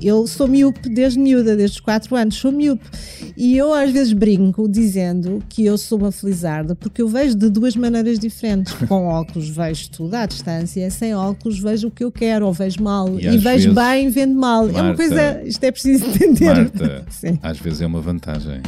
Eu sou miúpe desde miúda, desde os 4 anos, sou miúpe. E eu às vezes brinco dizendo que eu sou uma felizarda, porque eu vejo de duas maneiras diferentes. Com óculos vejo tudo à distância, sem óculos vejo o que eu quero, ou vejo mal. E E, vejo vezes, bem, vendo mal. é uma Marta, coisa, isto é preciso entender. Marta, às vezes é uma vantagem.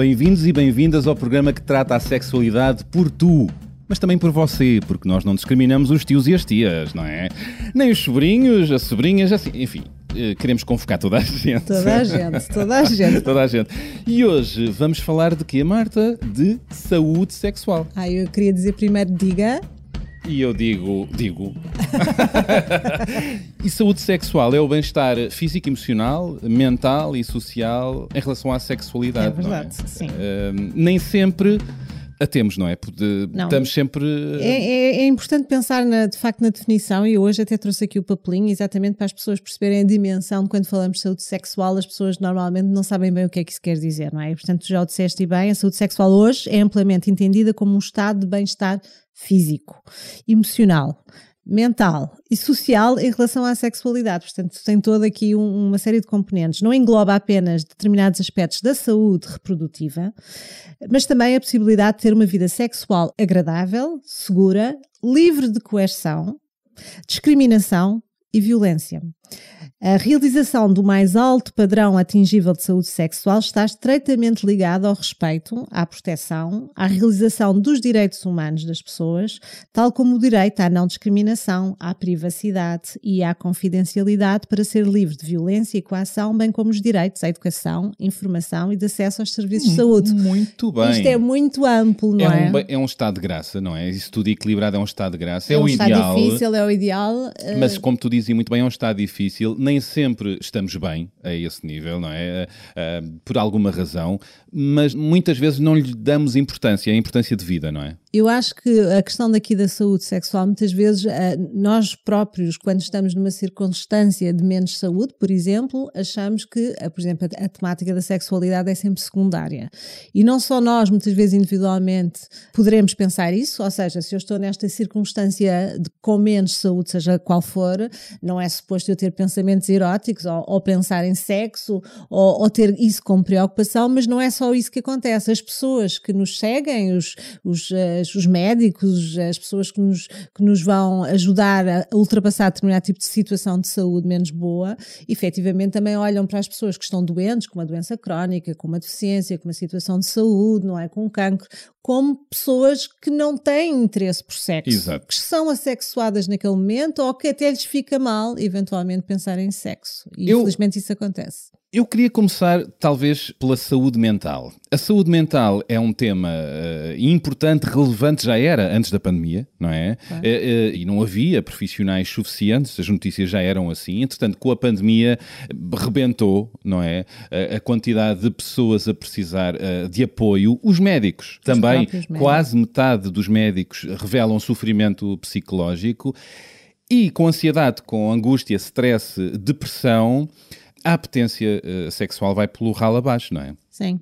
Bem-vindos e bem-vindas ao programa que trata a sexualidade por tu. Mas também por você, porque nós não discriminamos os tios e as tias, não é? Nem os sobrinhos, as sobrinhas, assim, enfim, eh, queremos convocar toda a gente. Toda a gente, toda a gente. Toda a gente. E hoje vamos falar de quê, Marta? De saúde sexual. Ah, eu queria dizer primeiro, diga. E eu digo, digo. e saúde sexual é o bem-estar físico, emocional, mental e social em relação à sexualidade. É verdade, não é? sim. Ahm, nem sempre a temos, não é? Porque Não. estamos sempre. É, é- é importante pensar na- de facto na definição e hoje até trouxe aqui o papelinho exatamente para as pessoas perceberem a dimensão de quando falamos de saúde sexual, as pessoas normalmente não sabem bem o que é que isso quer dizer, não é? E, portanto, tu já o disseste e bem, a saúde sexual hoje é amplamente entendida como um estado de bem-estar físico, emocional, mental e social em relação à sexualidade. Portanto, tem toda aqui um- uma série de componentes. Não engloba apenas determinados aspectos da saúde reprodutiva, mas também a possibilidade de ter uma vida sexual agradável, segura, livre de coerção, discriminação e violência. A realização do mais alto padrão atingível de saúde sexual está estreitamente ligada ao respeito, à proteção, à realização dos direitos humanos das pessoas, tal como o direito à não discriminação, à privacidade e à confidencialidade para ser livre de violência e coação, bem como os direitos à educação, informação e de acesso aos serviços de saúde. Muito bem. Isto é muito amplo, não É é? um, é um estado de graça, não é? Isso tudo equilibrado é um estado de graça. É, É um o estado ideal. difícil, é o ideal. eh, Mas como tu dizes muito bem, é um estado difícil, nem sempre estamos bem a esse nível, não é? Ah, ah, por alguma razão, mas muitas vezes não lhe damos importância, a importância de vida, não é? Eu acho que a questão daqui da saúde sexual, muitas vezes eh, nós próprios, quando estamos numa circunstância de menos saúde, por exemplo, achamos que, eh, por exemplo, a, a temática da sexualidade é sempre secundária. E não só nós, muitas vezes individualmente, poderemos pensar isso, ou seja, se eu estou nesta circunstância de, com menos saúde, seja qual for, não é suposto eu ter pensamentos eróticos ou, ou pensar em sexo ou, ou ter isso como preocupação, mas não é só isso que acontece. As pessoas que nos seguem, os, os, eh, os médicos, as pessoas que nos, que nos vão ajudar a ultrapassar determinado tipo de situação de saúde menos boa, efetivamente também olham para as pessoas que estão doentes, com uma doença crónica, com uma deficiência, com uma situação de saúde, não é? Com um cancro, como pessoas que não têm interesse por sexo, Exato. que são assexuadas naquele momento ou que até lhes fica mal, eventualmente, pensar em sexo. E Eu- infelizmente isso acontece. Eu queria começar, talvez, pela saúde mental. A saúde mental é um tema eh, importante, relevante, já era antes da pandemia, não é? Eh, eh, e não havia profissionais suficientes, as notícias já eram assim. Entretanto, com a pandemia, rebentou, não é? A, quantidade de pessoas a precisar de apoio. Os médicos também, próprios médicos. quase metade dos médicos revelam sofrimento psicológico. E com ansiedade, com angústia, stress, depressão, a apetência eh, sexual vai pelo ralo abaixo, não é? Sim.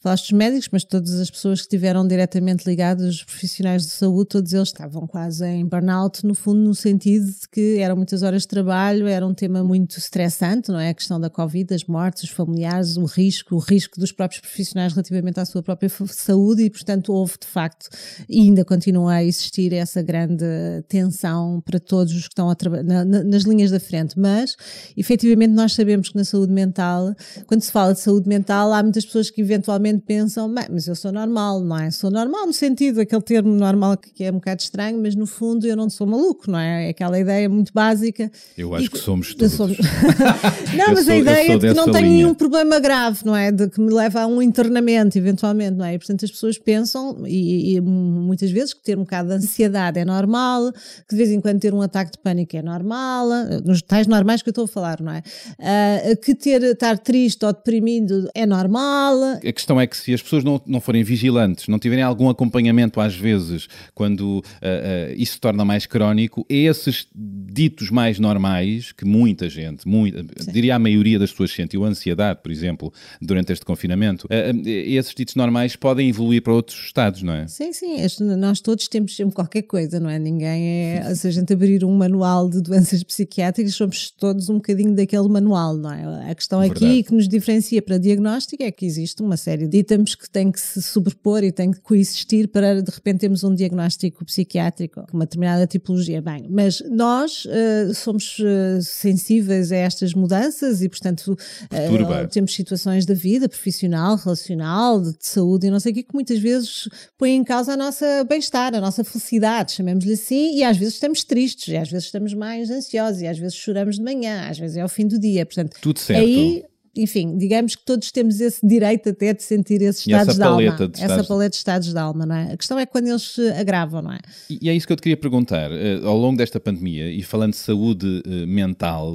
Falaste dos médicos, mas todas as pessoas que estiveram diretamente ligadas, os profissionais de saúde, todos eles estavam quase em burnout, no fundo, no sentido de que eram muitas horas de trabalho, era um tema muito estressante, não é? A questão da Covid, as mortes, os familiares, o risco, o risco dos próprios profissionais relativamente à sua própria saúde e, portanto, houve de facto e ainda continua a existir essa grande tensão para todos os que estão na- na- nas linhas da frente. Mas, efetivamente, nós sabemos que na saúde mental, quando se fala de saúde mental, há muitas pessoas que eventualmente pensam, "Bem, mas eu sou normal, não é? Sou normal no sentido, aquele termo normal que é um bocado estranho, mas no fundo eu não sou maluco, não é? É aquela ideia muito básica. Eu acho E que somos todos. sou- não, mas sou- a ideia é de que não tenho linha. nenhum problema grave, não é? De que me leva a um internamento, eventualmente, não é? E, portanto, as pessoas pensam, e, e muitas vezes, que ter um bocado de ansiedade é normal, que de vez em quando ter um ataque de pânico é normal, nos tais normais que eu estou a falar, não é? Ah, que ter, estar triste ou deprimido é normal. A questão é que se as pessoas não, não forem vigilantes, não tiverem algum acompanhamento às vezes, quando ah, ah, isso se torna mais crónico, esses ditos mais normais, que muita gente, muita, diria a maioria das pessoas sentiu ansiedade, por exemplo, durante este confinamento, ah, esses ditos normais podem evoluir para outros estados, não é? Sim, sim, nós todos temos sempre qualquer coisa, não é? Ninguém é. Se a gente abrir um manual de doenças psiquiátricas, somos todos um bocadinho daquele manual, não é? A questão aqui Verdade. que nos diferencia para diagnóstico é que existe uma série de itens que têm que se sobrepor e têm que coexistir para de repente termos um diagnóstico psiquiátrico com uma determinada tipologia. Bem, mas nós eh, somos eh, sensíveis a estas mudanças e, portanto, Perturba. temos situações da vida profissional, relacional, de, de saúde e não sei o quê, que muitas vezes põem em causa a nossa bem-estar, a nossa felicidade, chamemos-lhe assim, e às vezes estamos tristes, e às vezes estamos mais ansiosos, e às vezes choramos de manhã, às vezes é ao fim do dia. Portanto, Tudo certo. aí. Enfim, digamos que todos temos esse direito até de sentir esses essa estados de alma. de essa estados- paleta de estados de alma, não é? A questão é quando eles se agravam, não é? E é isso que eu te queria perguntar. eh, Ao longo desta pandemia, e falando de saúde eh, mental,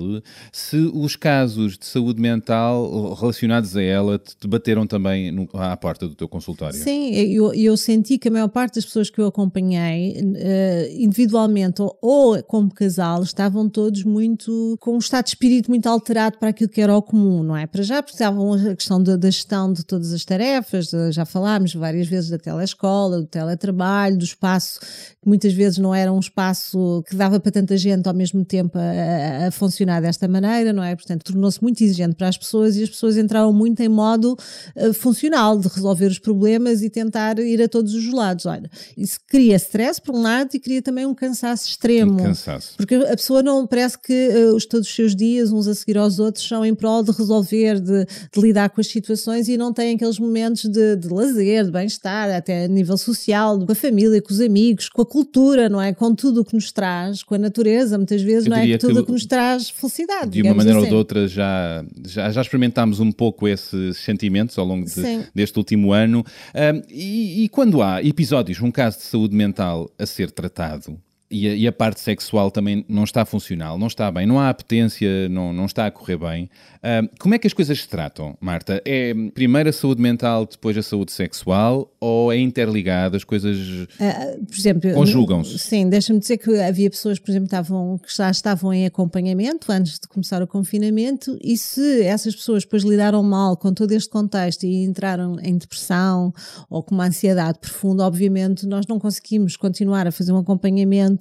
se os casos de saúde mental relacionados a ela te te bateram também no- à porta do teu consultório? Sim, eu, eu senti que a maior parte das pessoas que eu acompanhei, eh, individualmente ou, ou como casal, estavam todos muito com um estado de espírito muito alterado para aquilo que era o comum, não é? Para já, porque estavam a questão da, da gestão de todas as tarefas, já falámos várias vezes da telescola, do teletrabalho, do espaço, que muitas vezes não era um espaço que dava para tanta gente ao mesmo tempo a, a- funcionar desta maneira, não é? Portanto, tornou-se muito exigente para as pessoas e as pessoas entraram muito em modo eh, funcional de resolver os problemas e tentar ir a todos os lados. Olha, isso cria stress por um lado e cria também um cansaço extremo. Um cansaço. Porque a pessoa não parece que eh, os, todos os seus dias, uns a seguir aos outros, são em prol de resolver, de, de lidar com as situações e não tem aqueles momentos de, de lazer, de bem-estar, até a nível social, com a família, com os amigos, com a cultura, não é? Com tudo o que nos traz, com a natureza, muitas vezes, Eu não é? Que tudo o que nos traz felicidade. De uma maneira ou assim. de outra já, já, já experimentámos um pouco esses sentimentos ao longo de- deste último ano. Ahm, e, e quando há episódios, um caso de saúde mental a ser tratado, e a, e a parte sexual também não está funcional, não está bem, não há apetência, não, não está a correr bem, ahm, como é que as coisas se tratam, Marta? É primeiro a saúde mental, depois a saúde sexual, ou é interligado, as coisas... Por exemplo, Conjugam-se. Sim, deixa-me dizer que havia pessoas, por exemplo, estavam, que já estavam em acompanhamento antes de começar o confinamento, e se essas pessoas depois lidaram mal com todo este contexto e entraram em depressão ou com uma ansiedade profunda, obviamente nós não conseguimos continuar a fazer um acompanhamento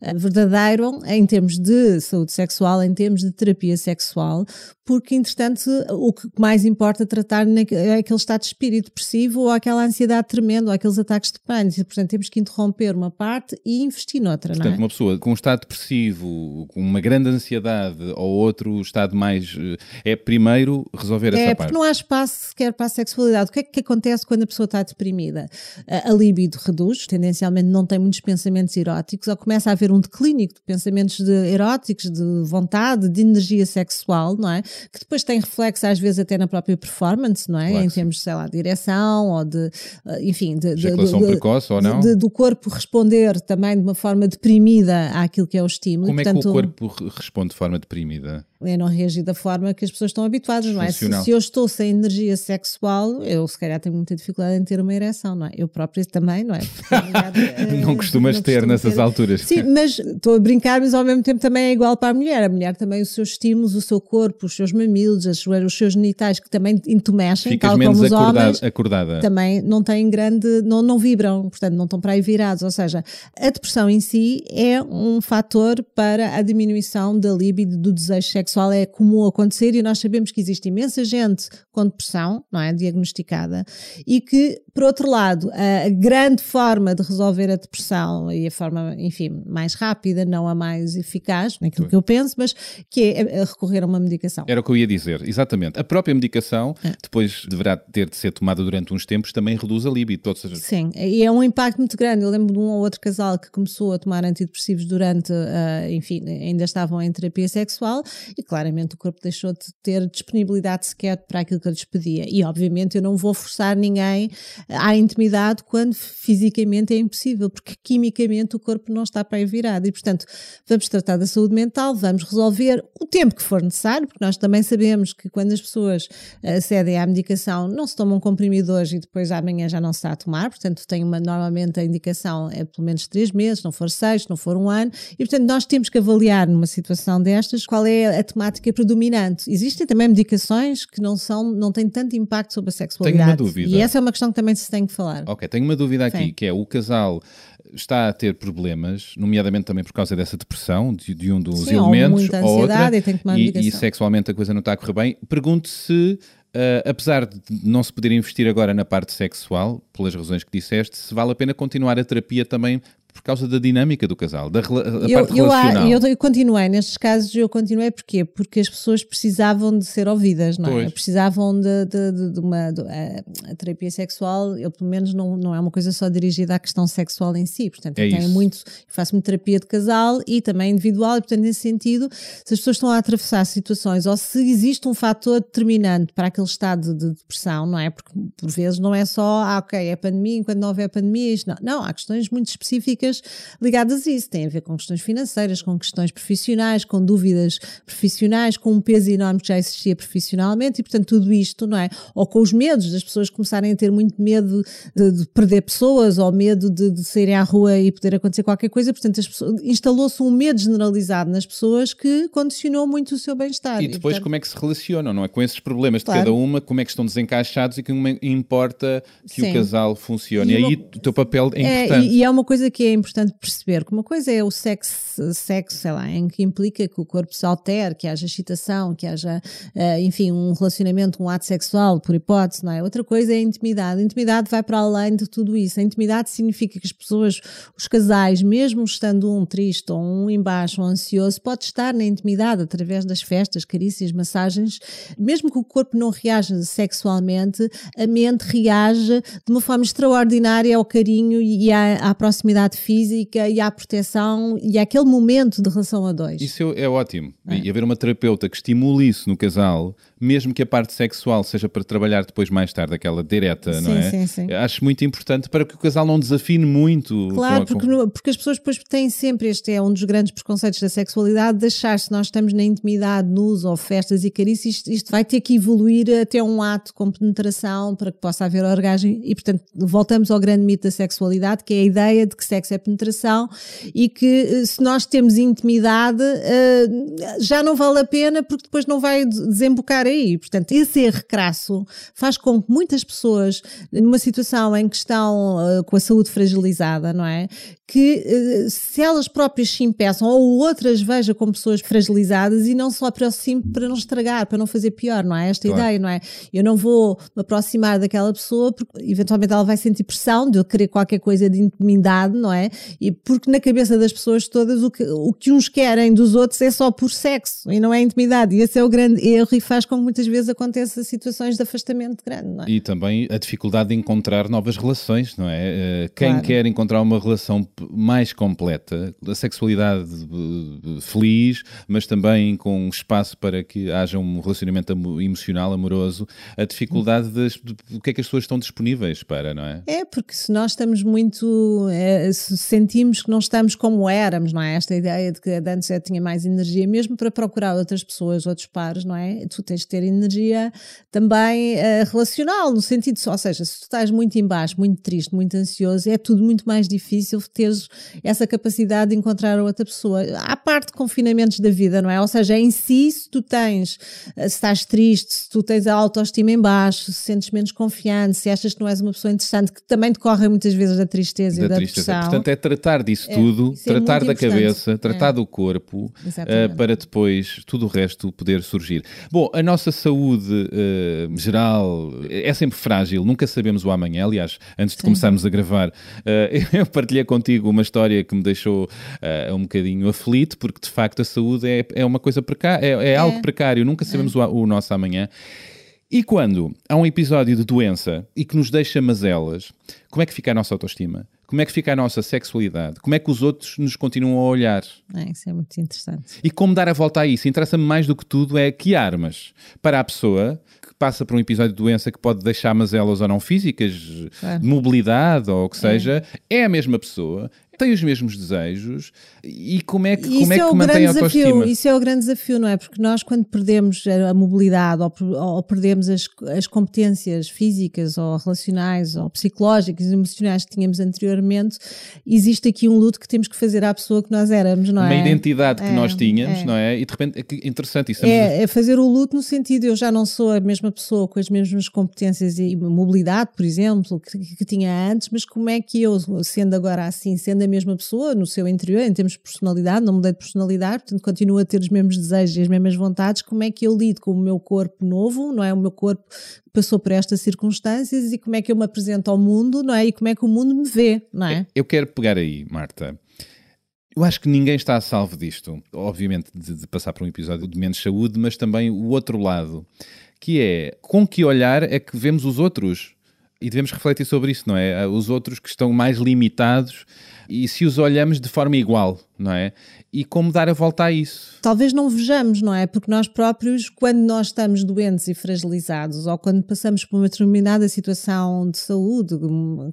eh, verdadeiro em termos de saúde sexual, em termos de terapia sexual, porque, entretanto, o que mais importa tratar é aquele estado de espírito depressivo ou aquela ansiedade tremenda ou aqueles ataques de pânico. Portanto, temos que interromper uma parte e investir noutra, não Portanto, é? uma pessoa com um estado depressivo, com uma grande ansiedade, ou outro estado mais. eh, É primeiro resolver É, essa porque parte. não há espaço sequer para a sexualidade. O que é que acontece quando a pessoa está deprimida? A, a libido reduz, tendencialmente não tem muitos pensamentos eróticos, ou começa a haver um declínio de pensamentos de- eróticos, de vontade, de energia sexual, não é? Que depois tem reflexo às vezes até na própria performance, não é? Claro em termos, sei lá, de direção ou de, eh, enfim, de, de- de- precoce ou não? de- do corpo responder também de uma forma deprimida àquilo que é o estímulo. Como é que Portanto, o corpo re- responde de forma deprimida? É não reagir da forma que as pessoas estão habituadas, não é? Se, se eu estou sem energia sexual, eu se calhar tenho muita dificuldade em ter uma ereção, não é? Eu própria também, não é? Porque, verdade, eh, Não costumas não ter nessas ter. alturas. Sim, mas estou a brincar, mas ao mesmo tempo também é igual para a mulher. A mulher também, os seus estímulos, o seu corpo, os seus mamilos, os seus genitais, que também entumecem, Ficas tal menos como os acordada, homens acordada. também não têm grande, não, não vibram, portanto não estão para aí virados. Ou seja, a depressão em si é um fator para a diminuição da libido do desejo sexual é comum acontecer e nós sabemos que existe imensa gente com depressão, não é? Diagnosticada, e que, por outro lado, a grande forma de resolver a depressão e a forma, enfim, mais rápida, não a mais eficaz, naquilo que eu penso, mas que é recorrer a uma medicação. Era o que eu ia dizer, exatamente. A própria medicação, é. depois deverá ter de ser tomada durante uns tempos, também reduz a libido. Seja... Sim, e é um impacto muito grande. Eu lembro de um ou outro casal que começou a tomar antidepressivos durante, uh, enfim, ainda estavam em terapia sexual e claramente o corpo deixou de ter disponibilidade sequer para aquilo que eu lhes pedia. E obviamente eu não vou forçar ninguém à intimidade quando fisicamente é impossível, porque quimicamente o corpo não está para aí virado. E portanto, vamos tratar da saúde mental, vamos resolver o tempo que for necessário, porque nós também sabemos que quando as pessoas acedem à medicação, não se tomam comprimido hoje e depois amanhã já não se está a tomar, portanto, tem uma, normalmente a indicação é pelo menos três meses, não for seis, não for um ano, e portanto nós temos que avaliar numa situação destas qual é a temática predominante. Existem também medicações que não são, não têm tanto impacto sobre a sexualidade. Tenho uma dúvida. E essa é uma questão que também se tem que falar. Ok, tenho uma dúvida aqui, Sim. que é o casal está a ter problemas, nomeadamente também por causa dessa depressão de, de um dos Sim, elementos, ou muita ansiedade ou outra, e, tem que tomar e, e sexualmente a coisa não está a correr bem. Pergunto se Uh, apesar de não se poder investir agora na parte sexual, pelas razões que disseste, se vale a pena continuar a terapia também por causa da dinâmica do casal, da eu, parte relacional. Eu, eu, continuei, nestes casos eu continuei porquê? Porque as pessoas precisavam de ser ouvidas, não é? Precisavam de, de, de uma... De, a, a, terapia sexual, eu pelo menos não, não é uma coisa só dirigida à questão sexual em si, portanto é eu tenho muito, eu faço muito terapia de casal e também individual e portanto nesse sentido, se as pessoas estão a atravessar situações ou se existe um fator determinante para aquele estado de depressão, não é? Porque por vezes não é só, ah ok, é pandemia, enquanto não houver pandemia, isto não. Não, há questões muito específicas ligadas a isso. Tem a ver com questões financeiras, com questões profissionais, com dúvidas profissionais, com um peso enorme que já existia profissionalmente e, portanto, tudo isto, não é? Ou com os medos das pessoas começarem a ter muito medo de, de perder pessoas ou medo de, de, saírem à rua e poder acontecer qualquer coisa. Portanto, instalou-se um medo generalizado nas pessoas que condicionou muito o seu bem-estar. E depois, e, portanto, como é que se relacionam, não é? Com esses problemas claro. de cada uma, como é que estão desencaixados e que importa que Sim. o casal funcione. E, e aí uma... o teu papel é, é importante. E, e é uma coisa que é importante perceber que uma coisa é o sexo, sexo, sei lá, em que implica que o corpo se altere, que haja excitação, que haja, uh, enfim, um relacionamento, um ato sexual, por hipótese, não é? Outra coisa é a intimidade. A intimidade vai para além de tudo isso. A intimidade significa que as pessoas, os casais, mesmo estando um triste ou um embaixo ou ansioso, pode estar na intimidade através das festas, carícias, massagens, mesmo que o corpo não reaja sexualmente, a mente reage de uma forma extraordinária ao carinho e à, à proximidade física e à proteção e àquele momento de relação a dois. Isso é ótimo. É. E haver uma terapeuta que estimule isso no casal mesmo que a parte sexual seja para trabalhar depois mais tarde, aquela direta, sim, não é? Sim, sim. Acho muito importante para que o casal não desafine muito. Claro, com a, com... Porque, porque, as pessoas depois têm sempre, este é um dos grandes preconceitos da sexualidade, de achar se nós estamos na intimidade, nus ou festas e carícias, isto, isto, vai ter que evoluir até um ato com penetração para que possa haver orgasmo e, portanto, voltamos ao grande mito da sexualidade, que é a ideia de que sexo é penetração e que eh, se nós temos intimidade eh, já não vale a pena porque depois não vai desembocar aí. Portanto, esse erro crasso faz com que muitas pessoas, numa situação em que estão uh, com a saúde fragilizada, não é? Que eh, se elas próprias se impeçam ou outras vejam como pessoas fragilizadas e não se aproxime para não estragar, para não fazer pior, não é? Esta claro. ideia, não é? Eu não vou me aproximar daquela pessoa porque eventualmente ela vai sentir pressão de eu querer qualquer coisa de intimidade, não é? E porque na cabeça das pessoas todas o que, o que uns querem dos outros é só por sexo e não é intimidade. E esse é o grande erro e faz com que muitas vezes aconteçam situações de afastamento grande, não é? E também a dificuldade de encontrar novas relações, não é? Eh, quem claro. quer encontrar uma relação mais completa, a sexualidade eh, feliz, mas também com espaço para que haja um relacionamento emocional, amoroso, a dificuldade do que é que as pessoas estão disponíveis para, não é? É, porque se nós estamos muito, é, se sentimos que não estamos como éramos, não é? Esta ideia de que antes eu tinha mais energia, mesmo para procurar outras pessoas, outros pares, não é? Tu tens de ter energia também uh, relacional, no sentido, ou seja, se tu estás muito embaixo, muito triste, muito ansioso, é tudo muito mais difícil ter essa capacidade de encontrar a outra pessoa. Há parte de confinamentos da vida, não é? Ou seja, em si, se tu tens, se estás triste, se tu tens a autoestima em baixo, se sentes menos confiante, se achas que não és uma pessoa interessante, que também decorre muitas vezes da tristeza e da da tristeza. Portanto, é tratar disso É, tudo, é tratar muito da importante. cabeça, tratar É. do corpo, eh, para depois tudo o resto poder surgir. Bom, a nossa saúde eh, geral é sempre frágil, nunca sabemos o amanhã. Aliás, antes de começarmos a gravar, eh, eu partilhei contigo uma história que me deixou eh, um bocadinho aflito, porque de facto a saúde é, é uma coisa precária, é, é algo precário, nunca sabemos o, o nosso amanhã. E quando há um episódio de doença e que nos deixa mazelas, como é que fica a nossa autoestima? Como é que fica a nossa sexualidade? Como é que os outros nos continuam a olhar? É, isso é muito interessante. E como dar a volta a isso? Interessa-me mais do que tudo é que armas para a pessoa passa por um episódio de doença que pode deixar mazelas ou não físicas, de mobilidade ou o que seja, é a mesma pessoa, tem os mesmos desejos e como é que, como é isso que mantém a autoestima? desafio, isso é o grande desafio, não é? Porque nós quando perdemos a mobilidade ou, ou perdemos as, as competências físicas ou relacionais ou psicológicas e emocionais que tínhamos anteriormente, existe aqui um luto que temos que fazer à pessoa que nós éramos, não Uma é? identidade que É, nós tínhamos, é. não é? E de repente, é interessante isso. a- É, é fazer o luto no sentido eu já não sou a mesma pessoa com as mesmas competências e mobilidade, por exemplo, que, que tinha antes, mas como é que eu, sendo agora assim, sendo a mesma pessoa no seu interior, em termos de personalidade, não mudei de personalidade, portanto continuo a ter os mesmos desejos e as mesmas vontades, como é que eu lido com o meu corpo novo, não é? O meu corpo passou por estas circunstâncias e como é que eu me apresento ao mundo, não é? E como é que o mundo me vê, não é? Eu quero pegar aí, Marta. Eu acho que ninguém está a salvo disto. Obviamente, de, de passar por um episódio de menos saúde, mas também o outro lado, que é com que olhar é que vemos os outros. E devemos refletir sobre isso, não é? Os outros que estão mais limitados e se os olhamos de forma igual, não é? E como dar a volta a isso. talvez não vejamos, não é? Porque nós próprios, quando nós estamos doentes e fragilizados, ou quando passamos por uma determinada situação de saúde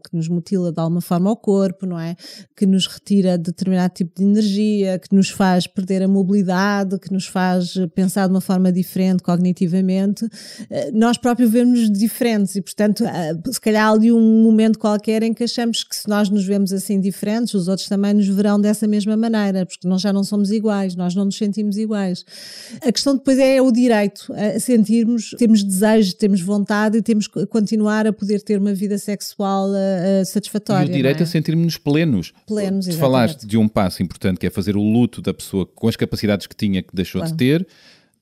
que nos mutila de alguma forma o corpo, não é? Que nos retira determinado tipo de energia, que nos faz perder a mobilidade, que nos faz pensar de uma forma diferente cognitivamente, eh, nós próprios vemos diferentes e, portanto, ah, se calhar ali um momento qualquer em que achamos que se nós nos vemos assim diferentes, os outros também nos verão dessa mesma maneira, porque nós já não somos iguais, nós não nos sentimos iguais. A questão depois é o direito a sentirmos, temos desejo, temos vontade e temos que continuar a poder ter uma vida sexual ah, satisfatória. e o direito é? a sentirmos-nos plenos. Plenos, Tu exatamente. falaste de um passo importante que é fazer o luto da pessoa com as capacidades que tinha que deixou de ter,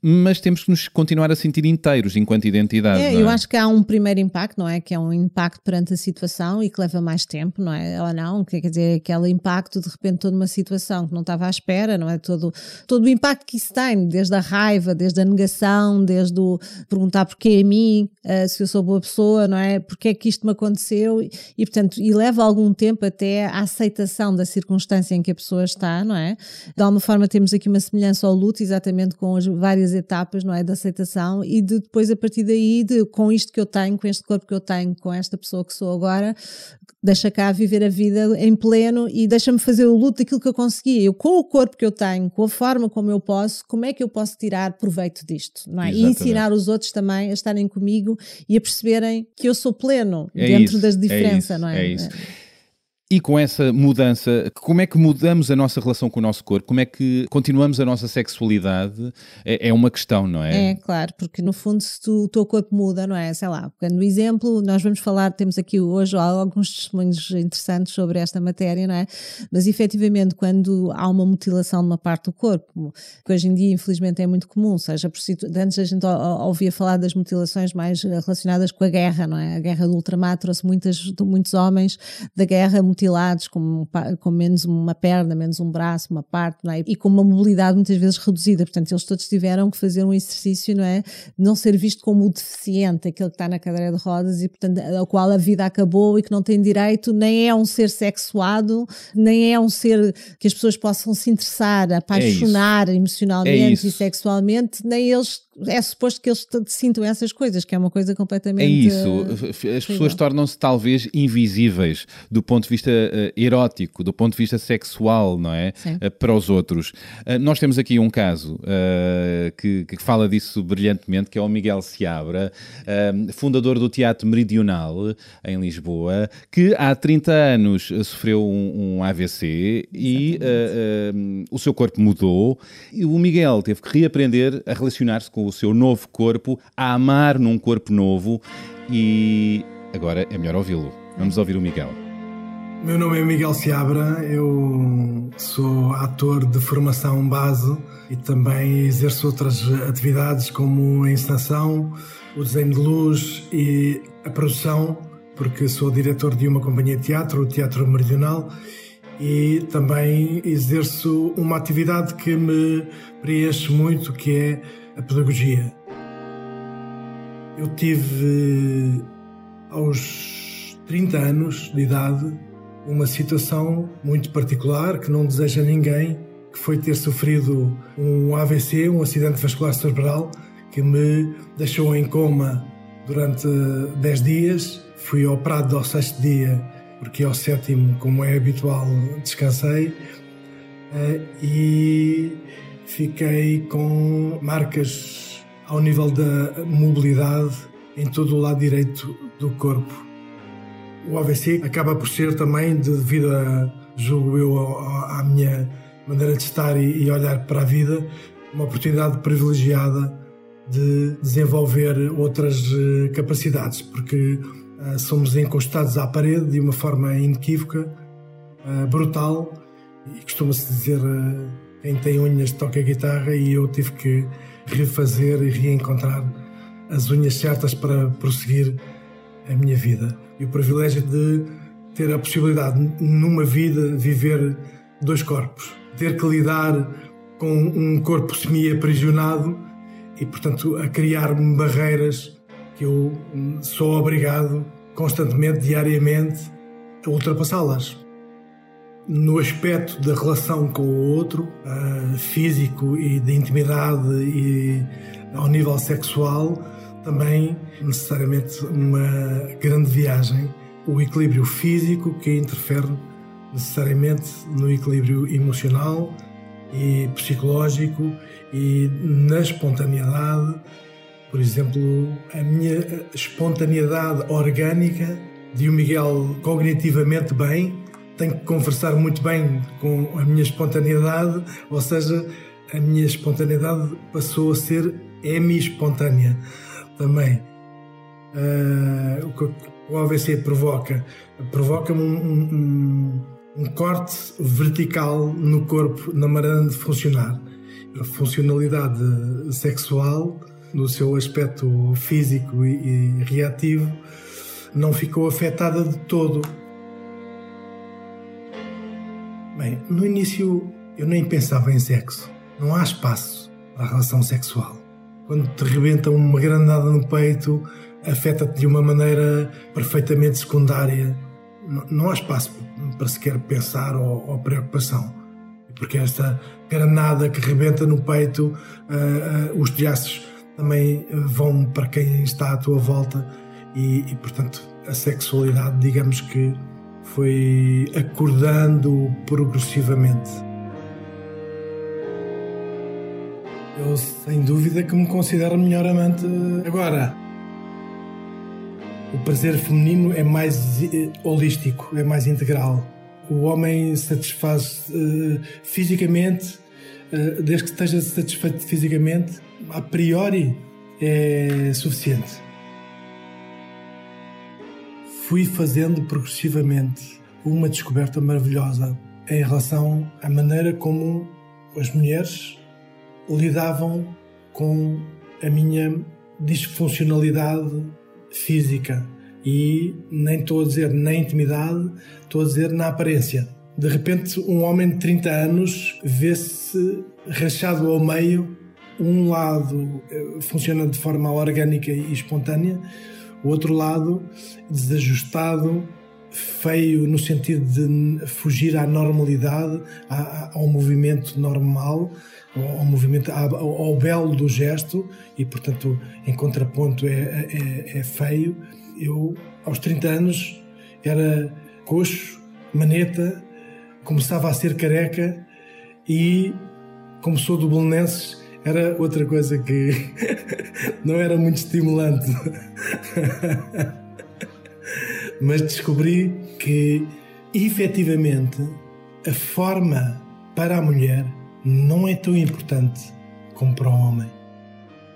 mas temos que nos continuar a sentir inteiros enquanto identidade. É, não eu é? acho que há um primeiro impacto, não é? Que é um impacto perante a situação e que leva mais tempo, não é? Ou não? Que Quer dizer, aquele impacto de repente toda uma situação que não estava à espera, não é? Todo, todo o impacto que isso tem, desde a raiva, desde a negação, desde o perguntar porquê a mim, eh, se eu sou boa pessoa, não é? Porque é que isto me aconteceu e, e, portanto, e leva algum tempo até a aceitação da circunstância em que a pessoa está, não é? De alguma forma temos aqui uma semelhança ao luto, exatamente com as várias etapas, não é? Da aceitação e de depois a partir daí, de, com isto que eu tenho, com este corpo que eu tenho, com esta pessoa que sou agora, deixa cá viver a vida em pleno e deixa-me fazer o luto daquilo que eu consegui. Eu, com o corpo que eu tenho, com a forma como eu posso, como é que eu posso tirar proveito disto, não é? E Exatamente. ensinar os outros também a estarem comigo e a perceberem que eu sou pleno É dentro isso, das é diferenças, isso, não é? é isso. E com essa mudança, como é que mudamos a nossa relação com o nosso corpo? Como é que continuamos a nossa sexualidade? É, é uma questão, não é? É, claro, porque no fundo se tu- o teu corpo muda, não é? Sei lá, quando o exemplo, nós vamos falar, temos aqui hoje alguns testemunhos interessantes sobre esta matéria, não é? Mas efetivamente quando há uma mutilação de uma parte do corpo, que hoje em dia infelizmente é muito comum, seja por situ... antes a gente ou- ou- ouvia falar das mutilações mais relacionadas com a guerra, não é? A guerra do ultramar trouxe muitas, muitos homens da guerra mutilados com, pa- com menos uma perna, menos um braço, uma parte, é? E com uma mobilidade muitas vezes reduzida. Portanto, eles todos tiveram que fazer um exercício, não é? De Não ser visto como o deficiente, aquele que está na cadeira de rodas e, portanto, ao qual a vida acabou e que não tem direito, nem é um ser sexuado, nem é um ser que as pessoas possam se interessar, apaixonar emocionalmente É e sexualmente, nem eles. É suposto que eles sintam essas coisas, que é uma coisa completamente. É isso. eh, As pessoas tornam-se talvez invisíveis do ponto de vista erótico, do ponto de vista sexual, não é? Sim. Uh, para os outros. Nós temos aqui um caso que, que fala disso brilhantemente, que é o Miguel Seabra, fundador do Teatro Meridional, em Lisboa, que há 30 anos sofreu um, um AVC e o seu corpo mudou. E o Miguel teve que reaprender a relacionar-se com o seu novo corpo, a amar num corpo novo e agora é melhor ouvi-lo. Vamos ouvir o Miguel. Meu nome é Miguel Seabra, eu sou ator de formação base e também exerço outras atividades como a encenação, o desenho de luz e a produção, porque sou diretor de uma companhia de teatro, o Teatro Meridional, e também exerço uma atividade que me preenche muito, que é a pedagogia. Eu tive aos 30 anos de idade uma situação muito particular que não deseja ninguém, que foi ter sofrido um AVC, um acidente vascular cerebral, que me deixou em coma durante 10 dias. Fui operado ao sexto dia, porque ao sétimo, como é habitual, descansei. Eh, E fiquei com marcas ao nível da mobilidade em todo o lado direito do corpo. O AVC acaba por ser também, devido a, julgo eu, à minha maneira de estar e, e olhar para a vida, uma oportunidade privilegiada de desenvolver outras eh, capacidades, porque ah, somos encostados à parede de uma forma inequívoca, ah, brutal, e costuma-se dizer ah, quem tem unhas toca guitarra e eu tive que refazer e reencontrar as unhas certas para prosseguir a minha vida. E o privilégio de ter a possibilidade, numa vida, viver dois corpos. Ter que lidar com um corpo semi-aprisionado e, portanto, a criar-me barreiras que eu sou obrigado constantemente, diariamente, a ultrapassá-las. No aspecto da relação com o outro, ah, físico e de intimidade e ao nível sexual, também necessariamente uma grande viagem. O equilíbrio físico que interfere necessariamente no equilíbrio emocional e psicológico e na espontaneidade. Por exemplo, a minha espontaneidade orgânica de o Miguel cognitivamente bem, tenho que conversar muito bem com a minha espontaneidade, ou seja, a minha espontaneidade passou a ser hemi-espontânea também. Ah, o que o AVC provoca? Provoca-me um, um- um- um corte vertical no corpo, na maneira de funcionar. A funcionalidade sexual, no seu aspecto físico e, e reativo, não ficou afetada de todo. Bem, no início eu nem pensava em sexo. Não há espaço para a relação sexual. Quando te rebenta uma granada no peito, afeta-te de uma maneira perfeitamente secundária. Não- há espaço para sequer pensar ou, ou preocupação. Porque esta granada que rebenta no peito, ah, ah, os telhaços também vão para quem está à tua volta e, e, portanto, a sexualidade, digamos que foi acordando progressivamente. Eu, sem dúvida, que me considero a melhor amante agora. O prazer feminino é mais eh, holístico, é mais integral. O homem satisfaz eh, fisicamente, eh, desde que esteja satisfeito fisicamente, a priori é suficiente. Fui fazendo progressivamente uma descoberta maravilhosa em relação à maneira como as mulheres lidavam com a minha disfuncionalidade física. E nem estou a dizer na intimidade, estou a dizer na aparência. De repente, um homem de 30 anos vê-se rachado ao meio. Um lado eh, funciona de forma orgânica e espontânea, o outro lado desajustado, feio no sentido de fugir à normalidade, ao movimento normal, ao movimento, ao belo do gesto e, portanto, em contraponto é, é, é feio. Eu, aos 30 anos, era coxo, maneta, começava a ser careca e, como sou do Belenenses, era outra coisa que não era muito estimulante. Mas descobri que, efetivamente, a forma para a mulher não é tão importante como para o homem.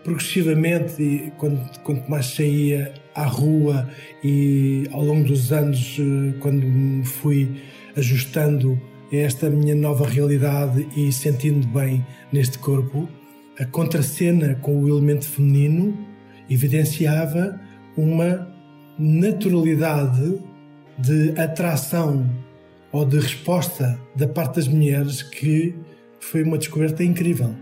Progressivamente, quando, quanto mais saía à rua e ao longo dos anos, eh, quando me fui ajustando a esta minha nova realidade e sentindo bem neste corpo, a contracena com o elemento feminino evidenciava uma naturalidade de atração ou de resposta da parte das mulheres que foi uma descoberta incrível.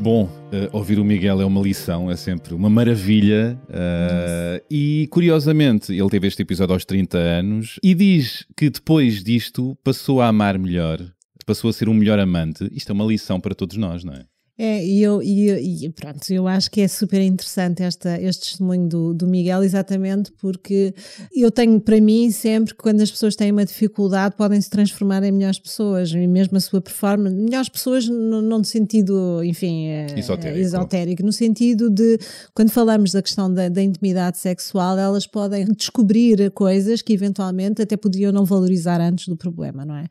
Bom, uh, ouvir o Miguel é uma lição, é sempre uma maravilha. Uh, e curiosamente, ele teve este episódio aos 30 anos e diz que depois disto passou a amar melhor, passou a ser um melhor amante. Isto é uma lição para todos nós, não é? É, e eu, e, e, pronto, eu acho que é super interessante esta, este testemunho do, do Miguel, exatamente porque eu tenho para mim sempre que quando as pessoas têm uma dificuldade podem se transformar em melhores pessoas, e mesmo a sua performance, melhores pessoas no, não no sentido, enfim, é, esotérico. esotérico, no sentido de quando falamos da questão da, da, intimidade sexual, elas podem descobrir coisas que eventualmente até podiam não valorizar antes do problema, não é?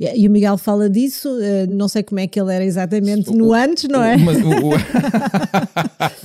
E, e o Miguel fala disso, eh, não sei como é que ele era exatamente no antes não é? Mas, o, o...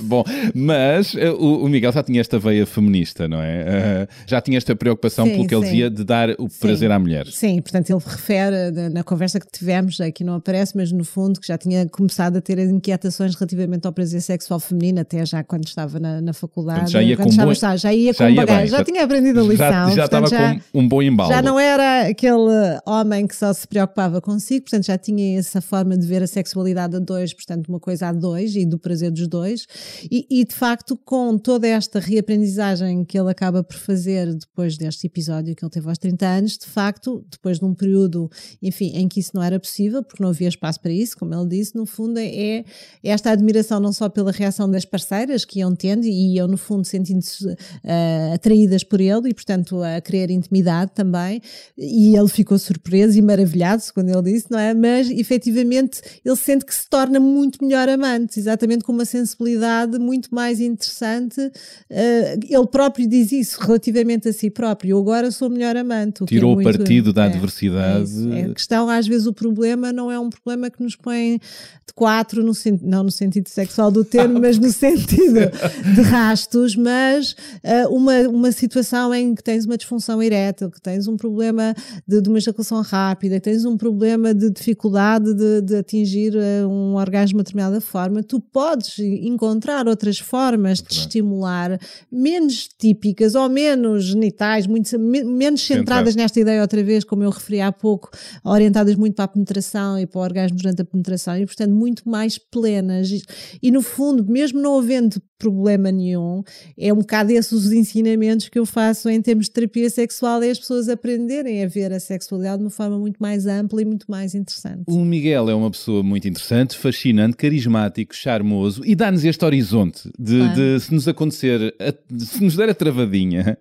Bom, mas eh, o, o, Miguel já tinha esta veia feminista, não é? Uh, já tinha esta preocupação sim, pelo que sim. ele dizia de dar o sim. prazer à mulher. Sim, portanto ele refere na conversa que tivemos, aqui não aparece, mas no fundo que já tinha começado a ter inquietações relativamente ao prazer sexual feminino, até já quando estava na, na faculdade. Portanto, já ia com bom... já, já ia já com ia bagagem, já, já, tinha aprendido a lição. Já, já estava já, com um bom embalo. Já não era aquele homem que só se preocupava consigo, portanto já tinha essa forma de ver a sexualidade a dois, portanto portanto, uma coisa a dois e do prazer dos dois. E, e, de facto, com toda esta reaprendizagem que ele acaba por fazer depois deste episódio que ele teve aos 30 anos, de facto, depois de um período, enfim, em que isso não era possível, porque não havia espaço para isso, como ele disse, no fundo é, é esta admiração não só pela reação das parceiras que iam tendo e iam, no fundo, sentindo-se uh, atraídas por ele e, portanto, a querer intimidade também. E ele ficou surpreso e maravilhado quando ele disse, não é? Mas, efetivamente, ele sente que se torna muito muito melhor amante, exatamente com uma sensibilidade muito mais interessante. Uh, ele próprio diz isso relativamente a si próprio. Eu agora sou melhor amante. Tirou é muito, partido da é, adversidade. É, é, a questão, às vezes, o problema não é um problema que nos põe de quatro, no, não no sentido sexual do termo, mas no sentido de rastos, mas uh, uma, uma situação em que tens uma disfunção erétil, que tens um problema de, de uma ejaculação rápida, que tens um problema de dificuldade de, de atingir uh, um orgasmo uma determinada forma, tu podes encontrar outras formas de estimular, menos típicas ou menos genitais, muito, menos centradas nesta ideia outra vez, como eu referi há pouco, orientadas muito para a penetração e para o orgasmo durante a penetração e, portanto, muito mais plenas. E, e no fundo, mesmo não havendo problema nenhum, é um bocado esses os ensinamentos que eu faço em termos de terapia sexual, é as pessoas aprenderem a ver a sexualidade de uma forma muito mais ampla e muito mais interessante. O Miguel é uma pessoa muito interessante, fascinante, carismático, charmoso e dá-nos este horizonte de, de, se nos acontecer, se nos der a travadinha,